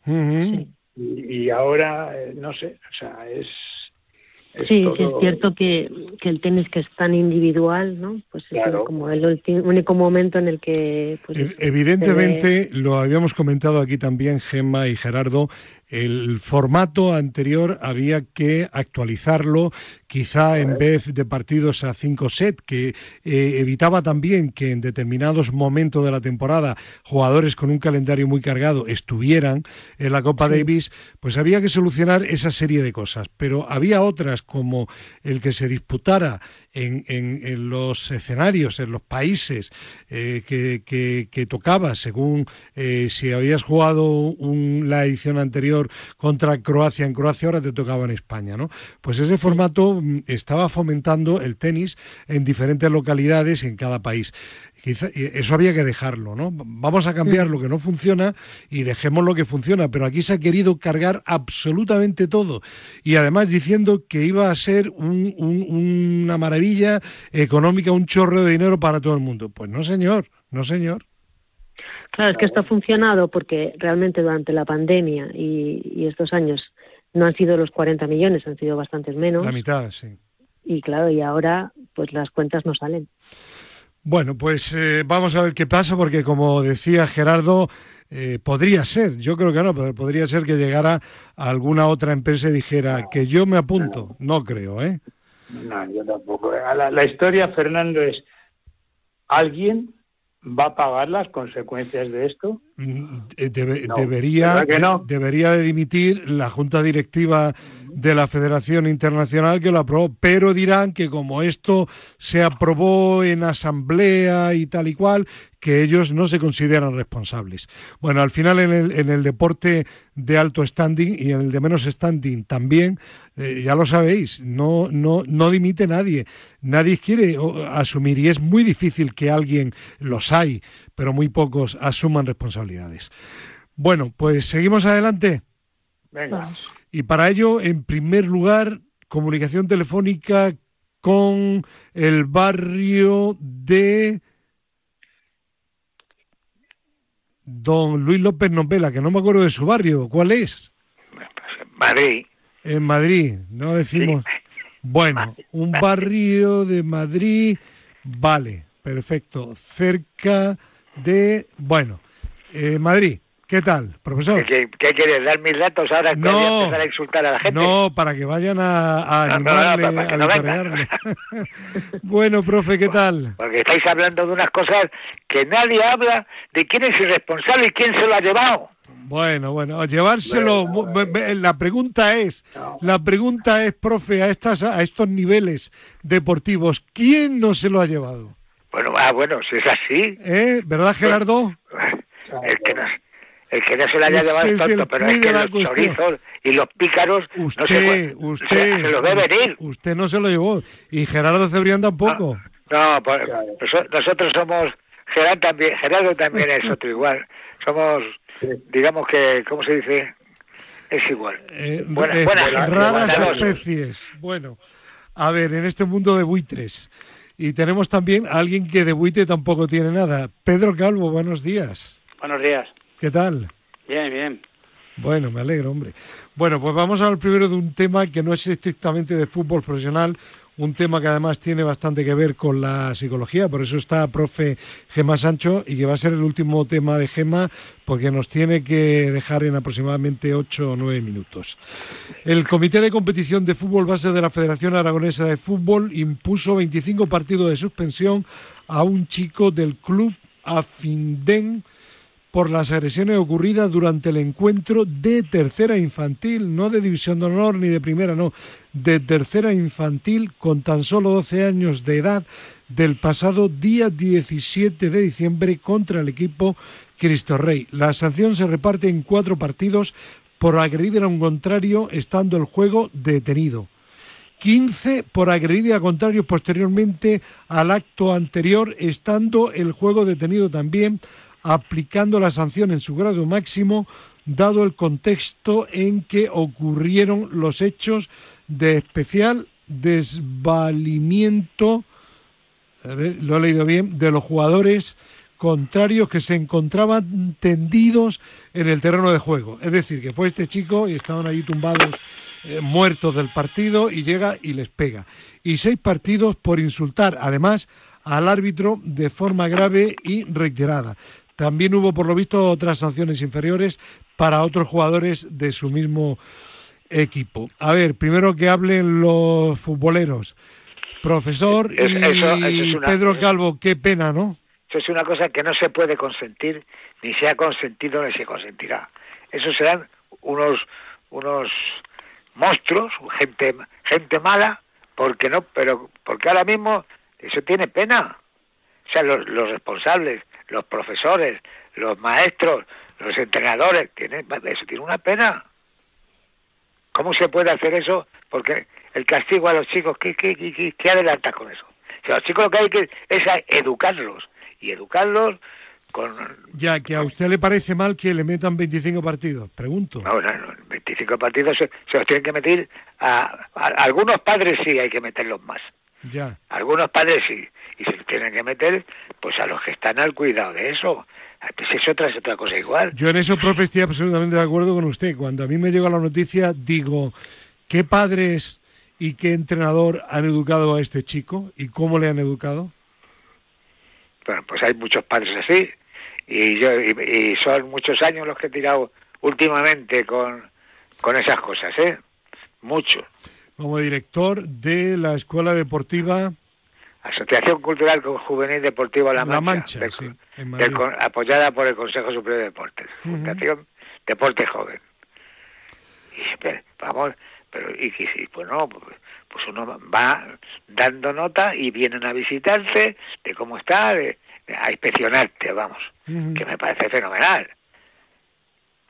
y, y, ahora, eh, no sé, o sea, es, sí, es cierto que, que, el tenis que es tan individual, ¿no? Pues es como el único momento en el que... Pues, Evidentemente, lo habíamos comentado aquí también Gemma y Gerardo, el formato anterior había que actualizarlo, quizá en vez de partidos a cinco set, que eh, evitaba también que en determinados momentos de la temporada jugadores con un calendario muy cargado estuvieran en la Copa Davis, pues había que solucionar esa serie de cosas. Pero había otras como el que se disputara en, los escenarios, en los países eh, que, tocaba, según eh, si habías jugado la edición anterior contra Croacia en Croacia, ahora te tocaba en España, ¿no? Pues ese formato mm, estaba fomentando el tenis en diferentes localidades y en cada país eso había que dejarlo, ¿no? Vamos a cambiar lo que no funciona y dejemos lo que funciona, pero aquí se ha querido cargar absolutamente todo y además diciendo que iba a ser una maravilla económica, un chorro de dinero para todo el mundo. Pues no, señor, no, señor. Claro, es que esto ha funcionado porque realmente durante la pandemia y, y estos años no han sido los 40 millones, han sido bastantes menos. La mitad, sí. Y claro, y ahora pues las cuentas no salen. Bueno, pues eh, vamos a ver qué pasa, porque como decía Gerardo, eh, podría ser, yo creo que no, pero podría ser que llegara alguna otra empresa y dijera que yo me apunto. No creo, ¿eh? No, yo tampoco. La, la historia, Fernando, es alguien va a pagar las consecuencias de esto? Mm, eh, debería, debería de dimitir la junta directiva de la Federación Internacional que lo aprobó, pero dirán que como esto se aprobó en asamblea y tal y cual, que ellos no se consideran responsables. Bueno, al final en el, en el deporte de alto standing y en el de menos standing también, eh, ya lo sabéis, no, no, no dimite nadie, nadie quiere asumir y es muy difícil que alguien, los hay, pero muy pocos asuman responsabilidades. Bueno, pues seguimos adelante. Venga. Y para ello, en primer lugar, comunicación telefónica con el barrio de Don Luis López Novela, que no me acuerdo de su barrio. ¿Cuál es? Madrid. En Madrid, no decimos. Bueno, un barrio de Madrid, vale, perfecto. Cerca de, bueno, eh, Madrid. ¿Qué tal, profesor? ¿Qué, quieres? ¿Dar mis datos ahora no, a empezar a insultar a la gente? No, para que vayan a, animarle, a bueno, profe, ¿qué tal? Porque estáis hablando de unas cosas que nadie habla de quién es el responsable y quién se lo ha llevado. Bueno, bueno, llevárselo. La pregunta es, la pregunta es, profe, a estas, a estos niveles deportivos, ¿quién no se lo ha llevado? Bueno, ah, bueno, si es así. ¿Eh? ¿Verdad, Gerardo? El que no, el que no se la haya llevado es tonto, pero es que los chorizos y los pícaros usted, no se, usted, se, los ve venir. Usted no se lo llevó. Y Gerardo Cebrián tampoco. No, pues, nosotros somos... Gerardo también, Gerardo también es otro igual. Somos, digamos que, ¿cómo se dice? Es igual. Eh, eh, raras especies. Bueno, a ver, en este mundo de buitres. Y tenemos también a alguien que de buitre tampoco tiene nada. Pedro Calvo, buenos días. Buenos días. ¿Qué tal? Bien, bien. Bueno, me alegro, hombre. Bueno, pues vamos a hablar primero de un tema que no es estrictamente de fútbol profesional, un tema que además tiene bastante que ver con la psicología, por eso está profe Gema Sancho y que va a ser el último tema de Gema porque nos tiene que dejar en aproximadamente 8 o 9 minutos. El Comité de Competición de Fútbol Base de la Federación Aragonesa de Fútbol impuso 25 partidos de suspensión a un chico del club Afindén por las agresiones ocurridas durante el encuentro de tercera infantil, no de división de honor ni de primera, no, de tercera infantil con tan solo 12 años de edad del pasado día 17 de diciembre contra el equipo Cristo Rey. La sanción se reparte en cuatro partidos por agredir a un contrario estando el juego detenido. 15 por agredir a contrarios posteriormente al acto anterior estando el juego detenido también aplicando la sanción en su grado máximo, dado el contexto en que ocurrieron los hechos de especial desvalimiento, lo he leído bien, de los jugadores contrarios que se encontraban tendidos en el terreno de juego. Es decir, que fue este chico y estaban allí tumbados, eh, muertos del partido, y llega y les pega. Y seis partidos por insultar, además, al árbitro de forma grave y reiterada. También hubo, por lo visto, otras sanciones inferiores para otros jugadores de su mismo equipo. A ver, primero que hablen los futboleros. Profesor y Pedro Calvo, qué pena, ¿no? Eso es una cosa que no se puede consentir, ni se ha consentido ni se consentirá. Eso serán unos unos monstruos, gente gente mala, porque no, pero porque ahora mismo eso tiene pena. O sea, los, los responsables, los profesores, los maestros, los entrenadores, tienen, eso tiene una pena. ¿Cómo se puede hacer eso? Porque el castigo a los chicos, ¿qué, qué, qué, qué adelanta con eso? O sea, los chicos lo que hay que es educarlos y educarlos con... Ya, que a usted le parece mal que le metan 25 partidos, pregunto. No, no, no 25 partidos se, los tienen que meter a, Algunos padres sí hay que meterlos más. Ya. Algunos padres sí. Y se tienen que meter pues a los que están al cuidado de eso. Pues es otra, es otra cosa igual. Yo en eso, profe, estoy absolutamente de acuerdo con usted. Cuando a mí me llega la noticia, digo, ¿qué padres y qué entrenador han educado a este chico y cómo le han educado? Bueno, pues hay muchos padres así y yo y, son muchos años los que he tirado últimamente con, con esas cosas, ¿eh? Mucho. Como director de la Escuela Deportiva Asociación Cultural Juvenil Deportiva La Mancha, apoyada por el Consejo Superior de Deportes, Fundación Deporte Joven. Y, pero, vamos, pero y, y pues no, pues, pues uno va dando nota y vienen a visitarte de cómo está, a inspeccionarte, vamos, que me parece fenomenal.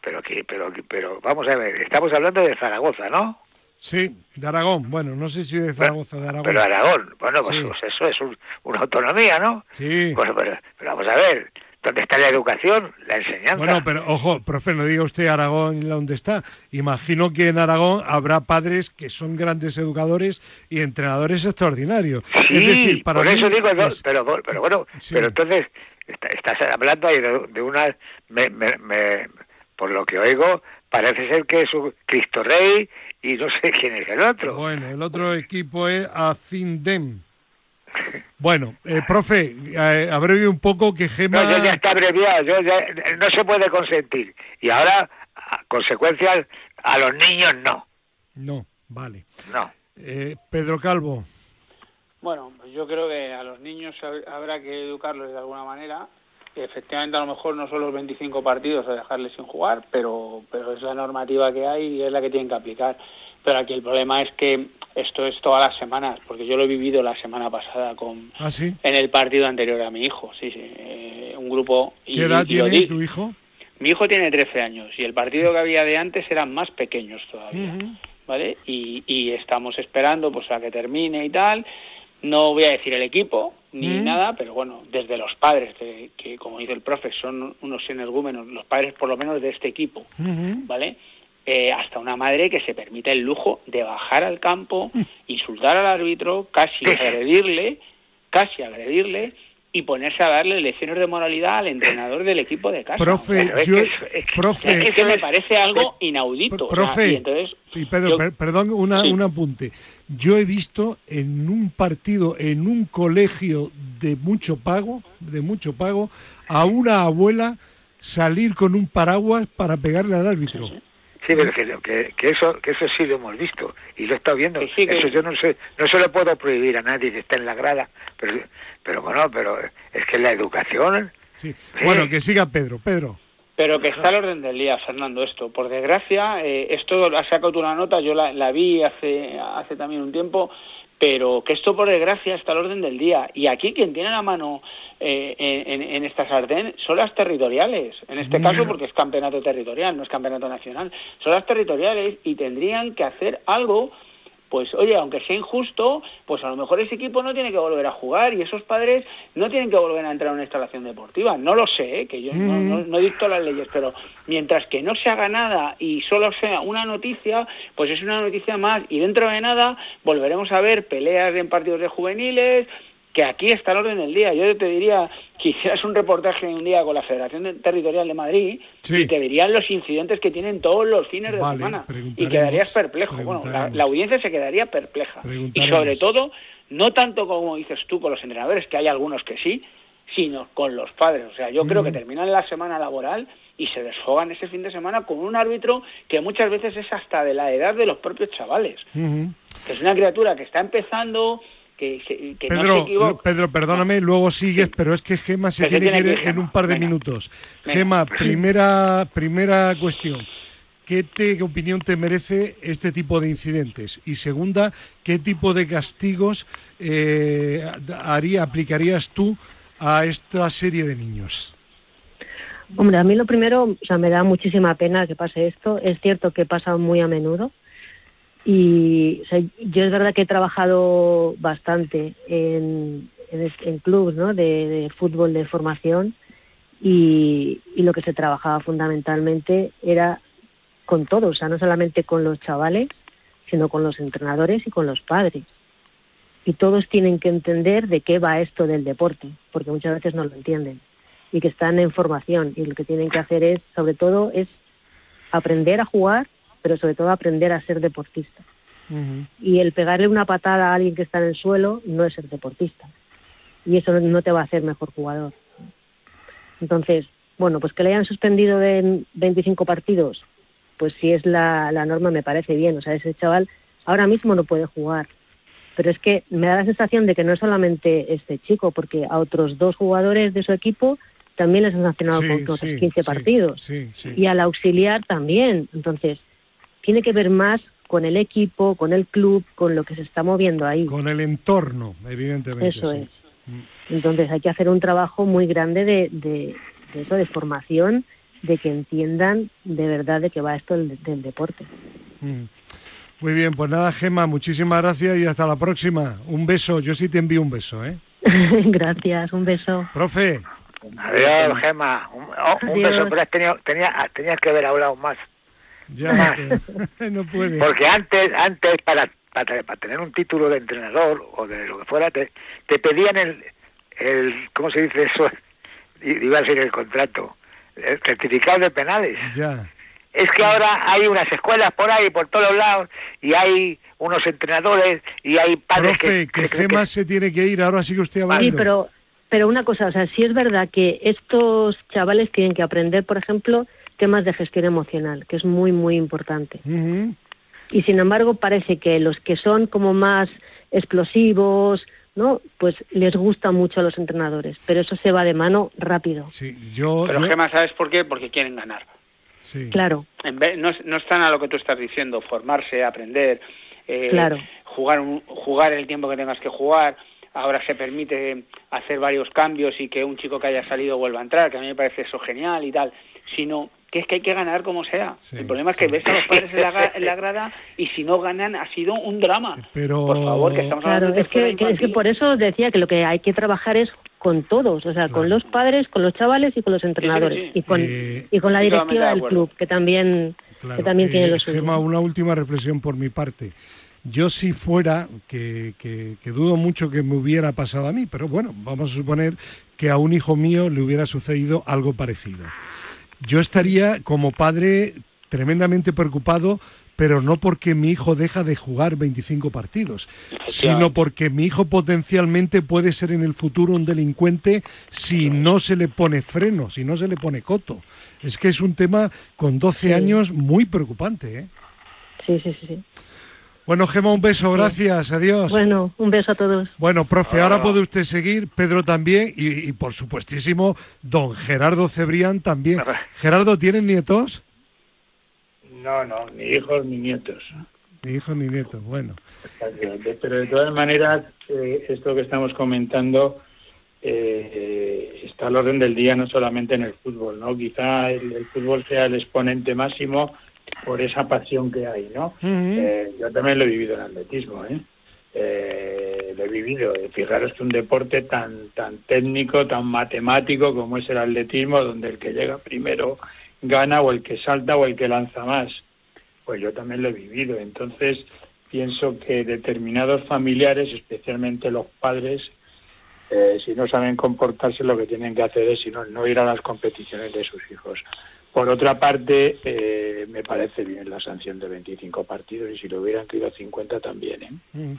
Pero que, pero, pero vamos a ver, estamos hablando de Zaragoza, ¿no? Sí, de Aragón. Bueno, no sé si de Zaragoza, de Aragón. Pero Aragón, bueno, pues, pues eso es una autonomía, ¿no? Sí. Bueno, pero, vamos a ver, ¿dónde está la educación, la enseñanza? Bueno, pero ojo, profe, no diga usted Aragón dónde está. Imagino que en Aragón habrá padres que son grandes educadores y entrenadores extraordinarios. Sí, por eso digo, pero, pero bueno, pero entonces estás hablando ahí de, una... Me, me, por lo que oigo, parece ser que es un Cristo Rey y no sé quién es el otro. Bueno, el otro equipo es Afindem. Bueno, eh, profe, eh, abrevie un poco que Gema... No, ya está abreviado, no se puede consentir. Y ahora, consecuencias, a los niños no. No, vale. No. Eh, Pedro Calvo. Bueno, yo creo que a los niños habrá que educarlos de alguna manera. Efectivamente, a lo mejor no son los 25 partidos a dejarles sin jugar, pero, pero es la normativa que hay y es la que tienen que aplicar. Pero aquí el problema es que esto es todas las semanas, porque yo lo he vivido la semana pasada con ¿Ah, en el partido anterior a mi hijo, sí, sí, eh, un grupo. ¿Qué edad tiene tu hijo? Mi hijo tiene 13 años y el partido que había de antes eran más pequeños todavía, ¿vale? Y, y estamos esperando pues a que termine y tal. No voy a decir el equipo ni nada, pero bueno, desde los padres, que como dice el profe, son unos energúmenos, los padres por lo menos de este equipo, ¿vale? Eh, hasta una madre que se permite el lujo de bajar al campo, mm. insultar al árbitro, casi agredirle, casi agredirle y ponerse a darle lecciones de moralidad al entrenador del equipo de casa. Profe, es que, me parece algo inaudito. Profe, y, entonces, Pedro, perdón, una, un apunte. Yo he visto en un partido, en un colegio de mucho pago, de mucho pago, a una abuela salir con un paraguas para pegarle al árbitro. Sí, pero que, que, eso que eso sí lo hemos visto y lo he estado viendo. eso yo no sé, no se lo puedo prohibir a nadie que esté en la grada, pero pero bueno, pero es que la educación. Sí. Bueno, que siga Pedro, Pedro. Pero que está al orden del día, Fernando, esto. Por desgracia, eh, esto ha sacado una nota, yo la, la vi hace hace también un tiempo pero que esto por desgracia está al orden del día. Y aquí quien tiene la mano eh, en, en, esta sartén son las territoriales, en este caso porque es campeonato territorial, no es campeonato nacional, son las territoriales y tendrían que hacer algo pues oye, aunque sea injusto, pues a lo mejor ese equipo no tiene que volver a jugar y esos padres no tienen que volver a entrar a una instalación deportiva. No lo sé, ¿eh? que yo no, no, dicto las leyes, pero mientras que no se haga nada y solo sea una noticia, pues es una noticia más y dentro de nada volveremos a ver peleas en partidos de juveniles, que aquí está el orden del día. Yo te diría que hicieras un reportaje un día con la Federación Territorial de Madrid y te dirían los incidentes que tienen todos los fines de semana y quedarías perplejo. Bueno, la, audiencia se quedaría perpleja. Y sobre todo, no tanto como dices tú con los entrenadores, que hay algunos que sí, sino con los padres. O sea, yo creo que terminan la semana laboral y se desfogan ese fin de semana con un árbitro que muchas veces es hasta de la edad de los propios chavales. Que es una criatura que está empezando, que, Pedro, no se equivoca. Pedro, perdóname, luego sigues, pero es que Gema se tiene, que ir en un par de minutos. Gema, primera, primera cuestión. ¿Qué, te, ¿Qué opinión te merece este tipo de incidentes? Y segunda, ¿qué tipo de castigos eh, haría, aplicarías tú a esta serie de niños? Hombre, a mí lo primero, o sea, me da muchísima pena que pase esto. Es cierto que pasa muy a menudo. Y yo es verdad que he trabajado bastante en, en, clubes ¿no? de, fútbol de formación y, y, lo que se trabajaba fundamentalmente era con todos, o sea, no solamente con los chavales, sino con los entrenadores y con los padres. Y todos tienen que entender de qué va esto del deporte, porque muchas veces no lo entienden y que están en formación y lo que tienen que hacer es, sobre todo, es aprender a jugar, pero sobre todo aprender a ser deportista. Y el pegarle una patada a alguien que está en el suelo no es ser deportista. Y eso no te va a hacer mejor jugador. Entonces, bueno, pues que le hayan suspendido de 25 partidos, pues si es la, la norma me parece bien. O sea, ese chaval ahora mismo no puede jugar. Pero es que me da la sensación de que no es solamente este chico, porque a otros dos jugadores de su equipo también les han sancionado con otros 15 partidos. y al auxiliar también. Entonces, tiene que ver más con el equipo, con el club, con lo que se está moviendo ahí. Con el entorno, evidentemente. Eso es. Entonces hay que hacer un trabajo muy grande de, de, eso, de formación, de que entiendan de verdad de qué va esto del, deporte. Mm. Muy bien, pues nada, Gema, muchísimas gracias y hasta la próxima. Un beso, yo sí te envío un beso, ¿eh? gracias, un beso. Profe. Adiós, Gema. Un, oh, beso, pero has tenido, tenía, tenías que haber hablado más. Ya, no puede. Porque antes, antes para, para, tener un título de entrenador o de lo que fuera, te, te pedían el, el, ¿cómo se dice eso? Iba a decir el contrato, el certificado de penales. Ya. Es que ahora hay unas escuelas por ahí, por todos lados, y hay unos entrenadores y hay padres Profe, que... que, Gema se tiene que ir, ahora sigue usted hablando. Sí, pero pero una cosa, o sea, sí es verdad que estos chavales tienen que aprender, por ejemplo, temas de gestión emocional, que es muy, muy importante. Y sin embargo, parece que los que son como más explosivos, ¿no? Pues les gusta mucho a los entrenadores, pero eso se va de mano rápido. Sí, yo, pero ¿qué más ¿sabes por qué? Porque quieren ganar. Sí. Claro. En vez, no, no, están a lo que tú estás diciendo, formarse, aprender, eh, claro. jugar, jugar el tiempo que tengas que jugar ahora se permite hacer varios cambios y que un chico que haya salido vuelva a entrar, que a mí me parece eso genial y tal, sino que es que hay que ganar como sea. el problema es que ves a los padres en la, grada y si no ganan ha sido un drama. Pero... Por favor, que estamos claro, es que, es que por eso decía que lo que hay que trabajar es con todos, o sea, con los padres, con los chavales y con los entrenadores y con eh, y con la directiva del club, que también que también tiene eh, suyo. Gemma, una última reflexión por mi parte. Yo si fuera, que, que, dudo mucho que me hubiera pasado a mí, pero bueno, vamos a suponer que a un hijo mío le hubiera sucedido algo parecido. Yo estaría como padre tremendamente preocupado, pero no porque mi hijo deja de jugar 25 partidos, sino porque mi hijo potencialmente puede ser en el futuro un delincuente si no se le pone freno, si no se le pone coto. Es que es un tema con 12 años muy preocupante. ¿eh? Sí, sí, sí. Bueno, Gema, un beso, gracias, adiós. Bueno, un beso a todos. Bueno, profe, ahora puede usted seguir, Pedro también, y, por supuestísimo, don Gerardo Cebrián también. Gerardo, ¿tienes nietos? No, no, ni hijos ni nietos. Ni hijos ni nietos, bueno. Pero de todas maneras, eh, esto que estamos comentando eh, está al orden del día no solamente en el fútbol, ¿no? Quizá el fútbol sea el exponente máximo por esa pasión que hay, ¿no? Eh, yo también lo he vivido en atletismo, ¿eh? eh lo he vivido. Fijaros que un deporte tan, tan técnico, tan matemático como es el atletismo, donde el que llega primero gana o el que salta o el que lanza más. Pues yo también lo he vivido. Entonces, pienso que determinados familiares, especialmente los padres, eh, si no saben comportarse, lo que tienen que hacer es no, no ir a las competiciones de sus hijos. Por otra parte, eh, me parece bien la sanción de 25 partidos y si lo hubieran querido 50 también. ¿eh? Mm.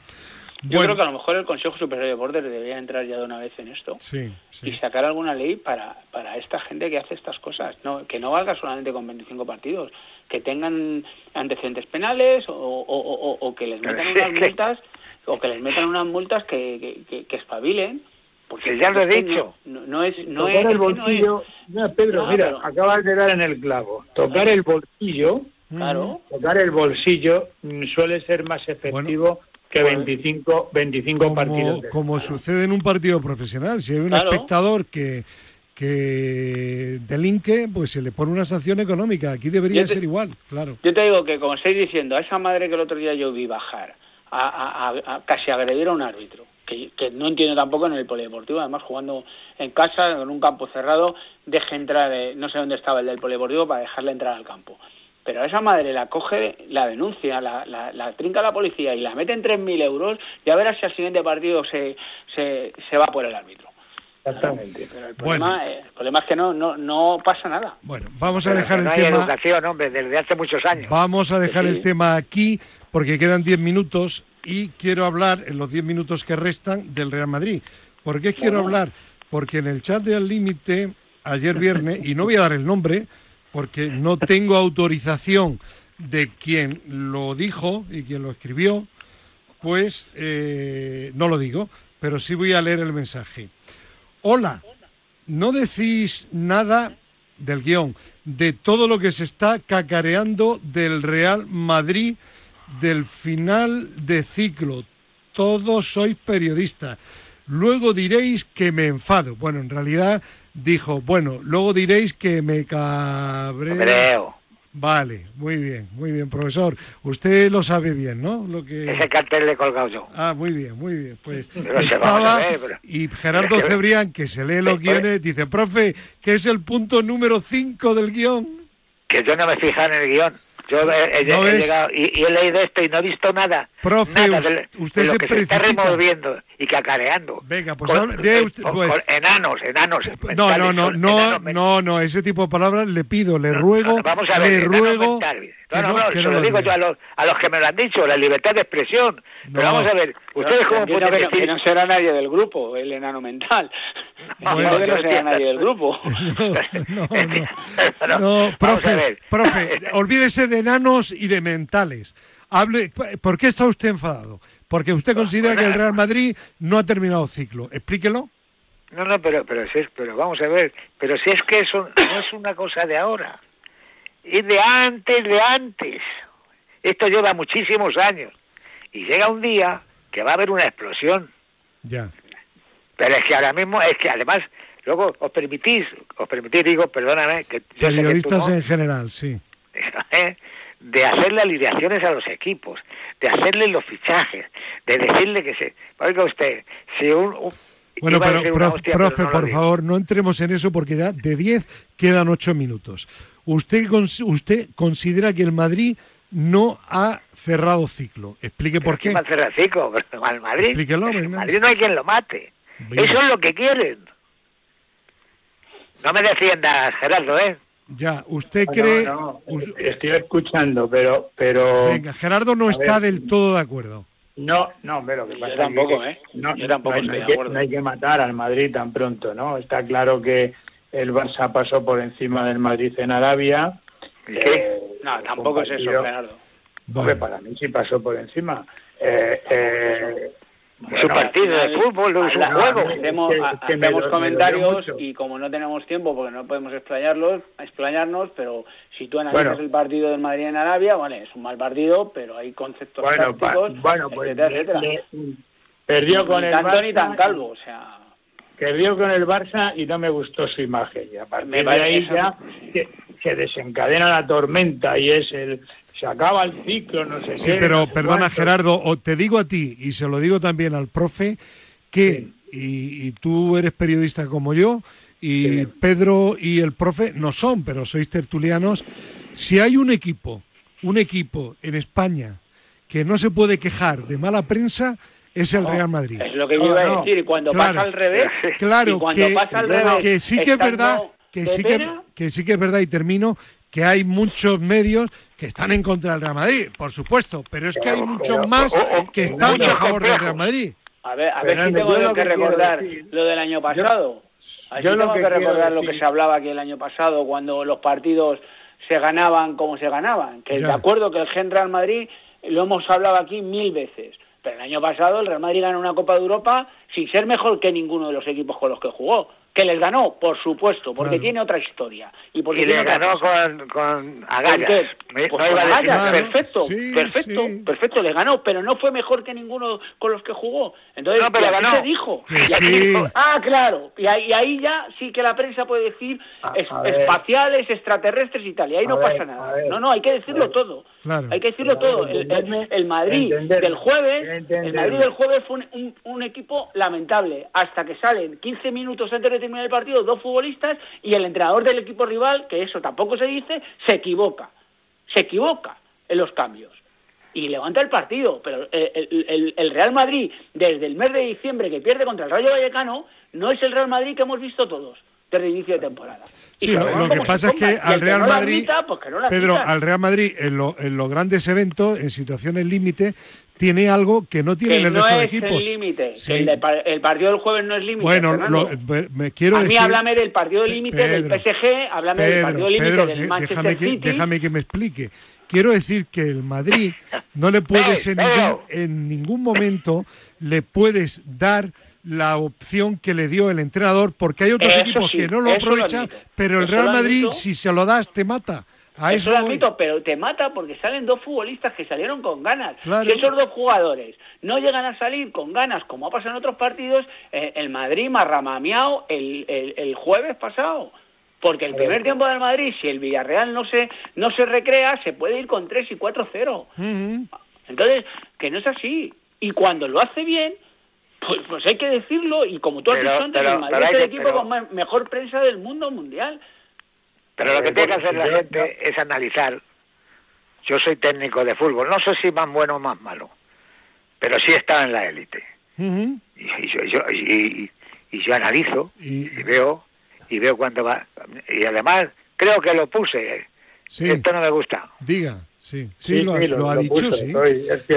Yo Bueno, creo que a lo mejor el Consejo Superior de Deportes debería entrar ya de una vez en esto sí, sí. y sacar alguna ley para, para esta gente que hace estas cosas. No, que no valga solamente con 25 partidos, que tengan antecedentes penales o, o- o- o- o que les metan unas multas o que les metan unas multas que, que, que- que espabilen. Porque ya lo he dicho. No, no es, no Tocar es, el que no bolsillo. es. Pedro, mira, pero- acabas de dar en el clavo. Tocar el bolsillo, Claro. tocar el bolsillo mm, suele ser más efectivo que Pues- 25, 25 partidos. como, de como sucede en un partido profesional. Si hay un Claro. espectador que, que delinque, pues se le pone una sanción económica. Aquí debería te- ser igual, claro. Yo te digo que, como estáis diciendo, a esa madre que el otro día yo vi bajar a, a- a- a casi agredir a un árbitro, que, que no entiendo tampoco en el polideportivo, además jugando en casa, en un campo cerrado, deje entrar, eh, no sé dónde estaba el del polideportivo, para dejarle entrar al campo. Pero a esa madre la coge, la denuncia, la, la, la trinca la policía y la mete en 3.000 euros, ya verás si al siguiente partido se, se, se va por el árbitro. Exactamente. Pero el problema, eh, el problema es que no, no, no pasa nada. Bueno, vamos a Pero dejar no el hay tema. educación, hombre, desde hace muchos años. Vamos a dejar Sí. el tema aquí porque quedan 10 minutos y quiero hablar en los 10 minutos que restan del Real Madrid. ¿Por qué quiero hablar? Porque en el chat de Al Límite, ayer viernes, y no voy a dar el nombre porque no tengo autorización de quien lo dijo y quien lo escribió, pues eh, no lo digo, pero sí voy a leer el mensaje. Hola, no decís nada del guion, de todo lo que se está cacareando del Real Madrid del final de ciclo. Todos sois periodistas. Luego diréis que me enfado. Bueno, en realidad dijo, bueno, luego diréis que me cabré. Creo. Vale, muy bien, muy bien, profesor. Usted lo sabe bien, ¿no? Lo que... Ese cartel le he colgado yo. Ah, muy bien, muy bien. Pues Pero se vamos estaba a ver, pero- y Gerardo Cebrián, que se lee los guiones, dice, profe, que es el punto número 5 del guion. Que yo no me fijaba en el guion. Yo he, he- ¿No he llegado y, y he leído esto y no he visto nada. Profe, nada de, usted de lo se que se está precipita. removiendo y cacareando. Venga, pues Con- usted- con- pues- con enanos, enanos. No, no, no, son no, enanos no, no, ese tipo de palabras le pido, le ruego, no, Vamos a ver, le ruego No, no, no, no, que se no lo lo digo yo a los, a los que me lo han dicho, la libertad de expresión. Pero No. vamos a ver, ustedes No, cómo pueden que no- decir... que no será nadie del grupo, el enano mental. Bueno, Entiendo que no será nadie del grupo. No, no, no. No, No, profe, profe, olvídese de enanos y de mentales. Hable, ¿por qué está usted enfadado? Porque usted considera que el Real Madrid no ha terminado ciclo. Explíquelo. No, no, pero, pero, si es, pero vamos a ver, pero si es que eso no es una cosa de ahora, es de antes, de antes. Esto lleva muchísimos años y llega un día que va a haber una explosión. Ya. Pero es que ahora mismo, es que además, luego os permitís, os permitís, digo, perdóname, que yo sé que tú Periodistas no, en general, sí. ¿eh? De hacerle alineaciones a los equipos, de hacerle los fichajes, de decirle que se... Oiga usted, si un... un- Bueno, pero, decir una prof- hostia, pero profe, no por favor, no entremos en eso porque ya de 10 quedan 8 minutos. ¿Usted, usted considera que el Madrid no ha cerrado ciclo? Explique por qué. ¿Quién va a cerrar cinco? Pero al Madrid. Explíquelo, venga. Madrid no hay quien lo mate. Venga. Eso es lo que quieren. No me defiendas, Gerardo, ¿eh? Ya, ¿usted cree...? no, estoy escuchando, pero, pero Venga, Gerardo no A está ver. del todo de acuerdo. no, no, pero que Yo pasa es tampoco, que ¿eh? no, Yo tampoco no hay, que, acuerdo. no hay que matar al Madrid tan pronto, ¿no? Está claro que el Barça pasó por encima del Madrid en Arabia. ¿Y qué? Eh, No, tampoco es eso, Gerardo. Hombre, Bueno, para mí sí pasó por encima. Eh, eh, Es un partido de fútbol, es un juego. Hacemos, que- que hacemos me comentarios y como no tenemos tiempo porque no podemos explayarlos, explayarnos, pero si tú analizas Bueno. el partido del Madrid en Arabia, vale, es un mal partido, pero hay conceptos bueno, pa- tácticos, bueno, pues etcétera, le- etcétera. le- perdió con ni el tanto Barça, ni tan calvo, o sea... perdió con el Barça y no me gustó su imagen. Y a partir de ahí ya se, se desencadena la tormenta y es el se acaba el ciclo, no sé sí, qué. pero perdona cuánto. Gerardo, o te digo a ti y se lo digo también al profe, que, y, y tú eres periodista como yo, y Sí. Pedro y el profe no son, pero sois tertulianos, si hay un equipo, un equipo en España que no se puede quejar de mala prensa, es el Real Madrid. Es lo que yo iba a decir, y cuando Claro. pasa al revés, Claro, y cuando que, pasa al que revés, sí que es verdad, que sí que, que sí que es verdad, y termino, que hay muchos medios que están en contra del Real Madrid, por supuesto, pero es que hay muchos más que están a favor del Real Madrid. A ver, a ver si tengo que, recordar lo del año pasado. Yo, tengo que, recordar lo que se hablaba aquí el año pasado, cuando los partidos se ganaban como se ganaban. Que de acuerdo que el Gen Real Madrid lo hemos hablado aquí mil veces. Pero el año pasado el Real Madrid ganó una Copa de Europa sin ser mejor que ninguno de los equipos con los que jugó que les ganó, por supuesto, porque tiene otra historia. Y, porque les ganó con, con Agallas. Pues con Agallas, perfecto, perfecto, perfecto, les ganó, pero no fue mejor que ninguno con los que jugó. Entonces, no, pero ganó. se dijo. dijo. Ah, claro, y ahí, ahí, ya sí que la prensa puede decir espaciales, extraterrestres y tal, y ahí no pasa nada. No, no, hay que decirlo todo. Hay que decirlo todo. El, Madrid del jueves, el Madrid del jueves fue un, un equipo lamentable, hasta que salen 15 minutos antes de terminar el partido dos futbolistas y el entrenador del equipo rival, que eso tampoco se dice, se equivoca. Se equivoca en los cambios. Y levanta el partido. Pero el, el Real Madrid, desde el mes de diciembre que pierde contra el Rayo Vallecano, no es el Real Madrid que hemos visto todos desde inicio de temporada. Sí, lo, que pasa es que al Real Madrid, Pedro, al Real Madrid en, en, los grandes eventos, en situaciones límite, tiene algo que no tiene el resto de equipos. Es el límite. El, partido del jueves no es límite. Bueno, me quiero a mí háblame del partido de límite del PSG, háblame del partido límite del Manchester déjame City. Que, déjame que me explique. Quiero decir que el Madrid no le puedes en ningún, en ningún momento le puedes dar la opción que le dio el entrenador, porque hay otros equipos que no lo aprovechan, pero el Real Madrid, si se lo das, te mata. A eso, lo admito, pero te mata porque salen dos futbolistas que salieron con ganas. Si esos dos jugadores no llegan a salir con ganas, como ha pasado en otros partidos, eh, el Madrid marramameado el, el, el jueves pasado. Porque el primer tiempo del Madrid, si el Villarreal no se, no se recrea, se puede ir con 3 y 4-0. Entonces, que no es así. Y cuando lo hace bien, pues, pues hay que decirlo, y como tú has dicho antes, el Madrid es el equipo con mejor prensa del mundo mundial. Pero lo que tiene que hacer la gente es analizar. Yo soy técnico de fútbol, no sé si más bueno o más malo, pero sí está en la élite. y, yo, y, yo analizo y... veo y veo cuánto va. Y además creo que lo puse. Esto no me gusta. Diga. Sí, sí, lo, ha dicho, sí.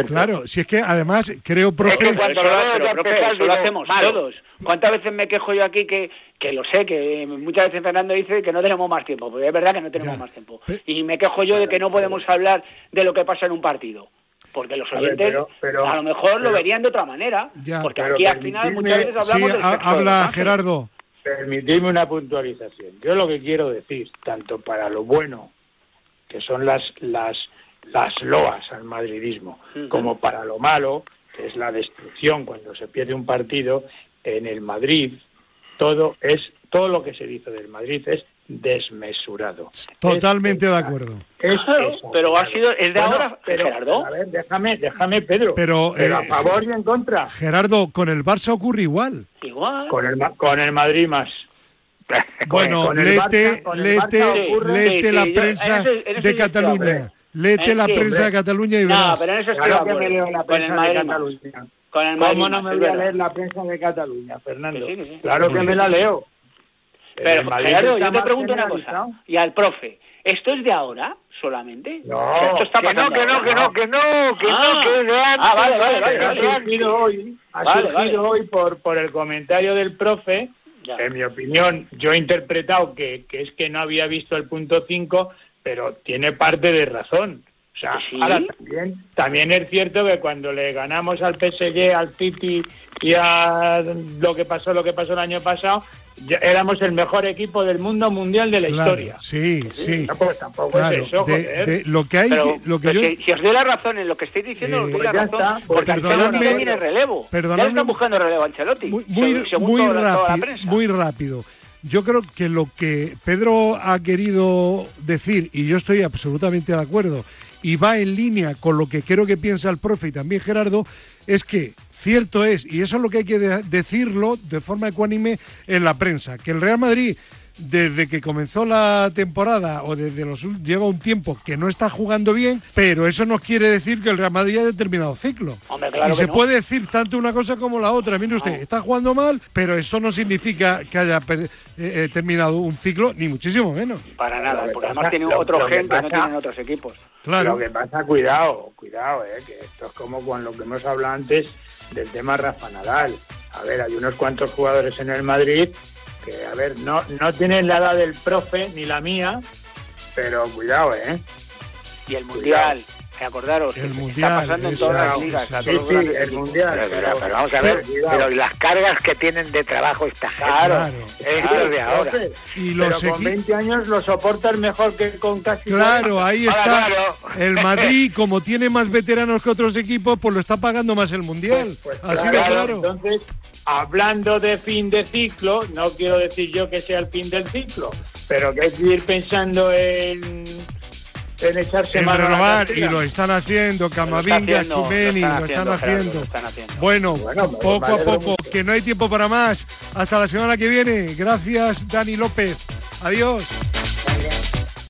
claro, si es que además creo, profe... Es cuando lo, lo hacemos todos. ¿Cuántas veces me quejo yo aquí que, que lo sé, que muchas veces Fernando dice que no tenemos más tiempo, porque es verdad que no tenemos más tiempo. Y me quejo yo de que no podemos hablar de lo que pasa en un partido. Porque los oyentes a, lo mejor lo verían de otra manera. porque aquí al final muchas veces hablamos sí, Habla Gerardo. Permitidme una puntualización. Yo lo que quiero decir, tanto para lo bueno, que son las, las las loas al madridismo, como para lo malo, que es la destrucción cuando se pierde un partido, en el Madrid todo es todo lo que se dice del Madrid es desmesurado. Totalmente de acuerdo. pero ha sido el de ahora, Gerardo. A ver, déjame, déjame, Pedro. Pero, a eh, favor y en contra. Gerardo, con el Barça ocurre igual. Igual. Con el con el Madrid más. Bueno, lete, lete, la prensa de Cataluña. Léete la prensa de Cataluña y verás. No, pero en eso estoy claro que me leo la prensa de Cataluña. Con el ¿Cómo no me voy a leer la prensa de Cataluña, Fernando? claro que me la leo. Pero, Gerardo, yo te pregunto una cosa. Y al profe, ¿esto es de ahora solamente? No, esto está que no, que no, que no, que no, que no, que de antes. Ah, vale, vale, vale. Ha surgido hoy, ha surgido hoy por, por el comentario del profe, en mi opinión, yo he interpretado que, que es que no había visto el punto 5, pero tiene parte de razón. O sea, ahora también, también es cierto que cuando le ganamos al PSG, al City y a lo que pasó, lo que pasó el año pasado, éramos el mejor equipo del mundo mundial de la historia. Sí, sí. pues tampoco es eso, lo que hay, lo que yo... si, os doy la razón en lo que estoy diciendo, os doy la razón, está, porque Ancelotti no tiene relevo. Ya están buscando relevo Ancelotti. Muy, muy, muy, rápido, muy rápido. Yo creo que lo que Pedro ha querido decir, y yo estoy absolutamente de acuerdo, y va en línea con lo que creo que piensa el profe y también Gerardo, es que cierto es, y eso es lo que hay que decirlo de forma ecuánime en la prensa, que el Real Madrid desde que comenzó la temporada o desde los lleva un tiempo que no está jugando bien, pero eso no quiere decir que el Real Madrid haya terminado ciclo. y se puede decir tanto una cosa como la otra. Mire usted, está jugando mal, pero eso no significa que haya eh, eh, terminado un ciclo, ni muchísimo menos. Para nada, porque además tiene otro gente que no tienen otros equipos. Claro. Lo que pasa, cuidado, cuidado, eh, que esto es como con lo que hemos hablado antes del tema Rafa Nadal. A ver, hay unos cuantos jugadores en el Madrid que, a ver, no, no tienen la edad del profe ni la mía, pero cuidado, ¿eh? Y el Mundial. Acordaros, el mundial, está pasando en todas las ligas. Sí, sí, el mundial. Pero, vamos a ver, pero las cargas que tienen de trabajo está claro. claro, de ahora. Y los pero con 20 años lo soportan mejor que con casi. Claro, ahí está. El Madrid, como tiene más veteranos que otros equipos, pues lo está pagando más el mundial. Pues, pues Así de claro. Entonces, hablando de fin de ciclo, no quiero decir yo que sea el fin del ciclo, pero que hay que ir pensando en en echarse en renovar y lo están haciendo Camavinga, Chumeni, lo están haciendo, Bueno, poco a poco, que no hay tiempo para más. Hasta la semana que viene. Gracias, Dani López. Adiós.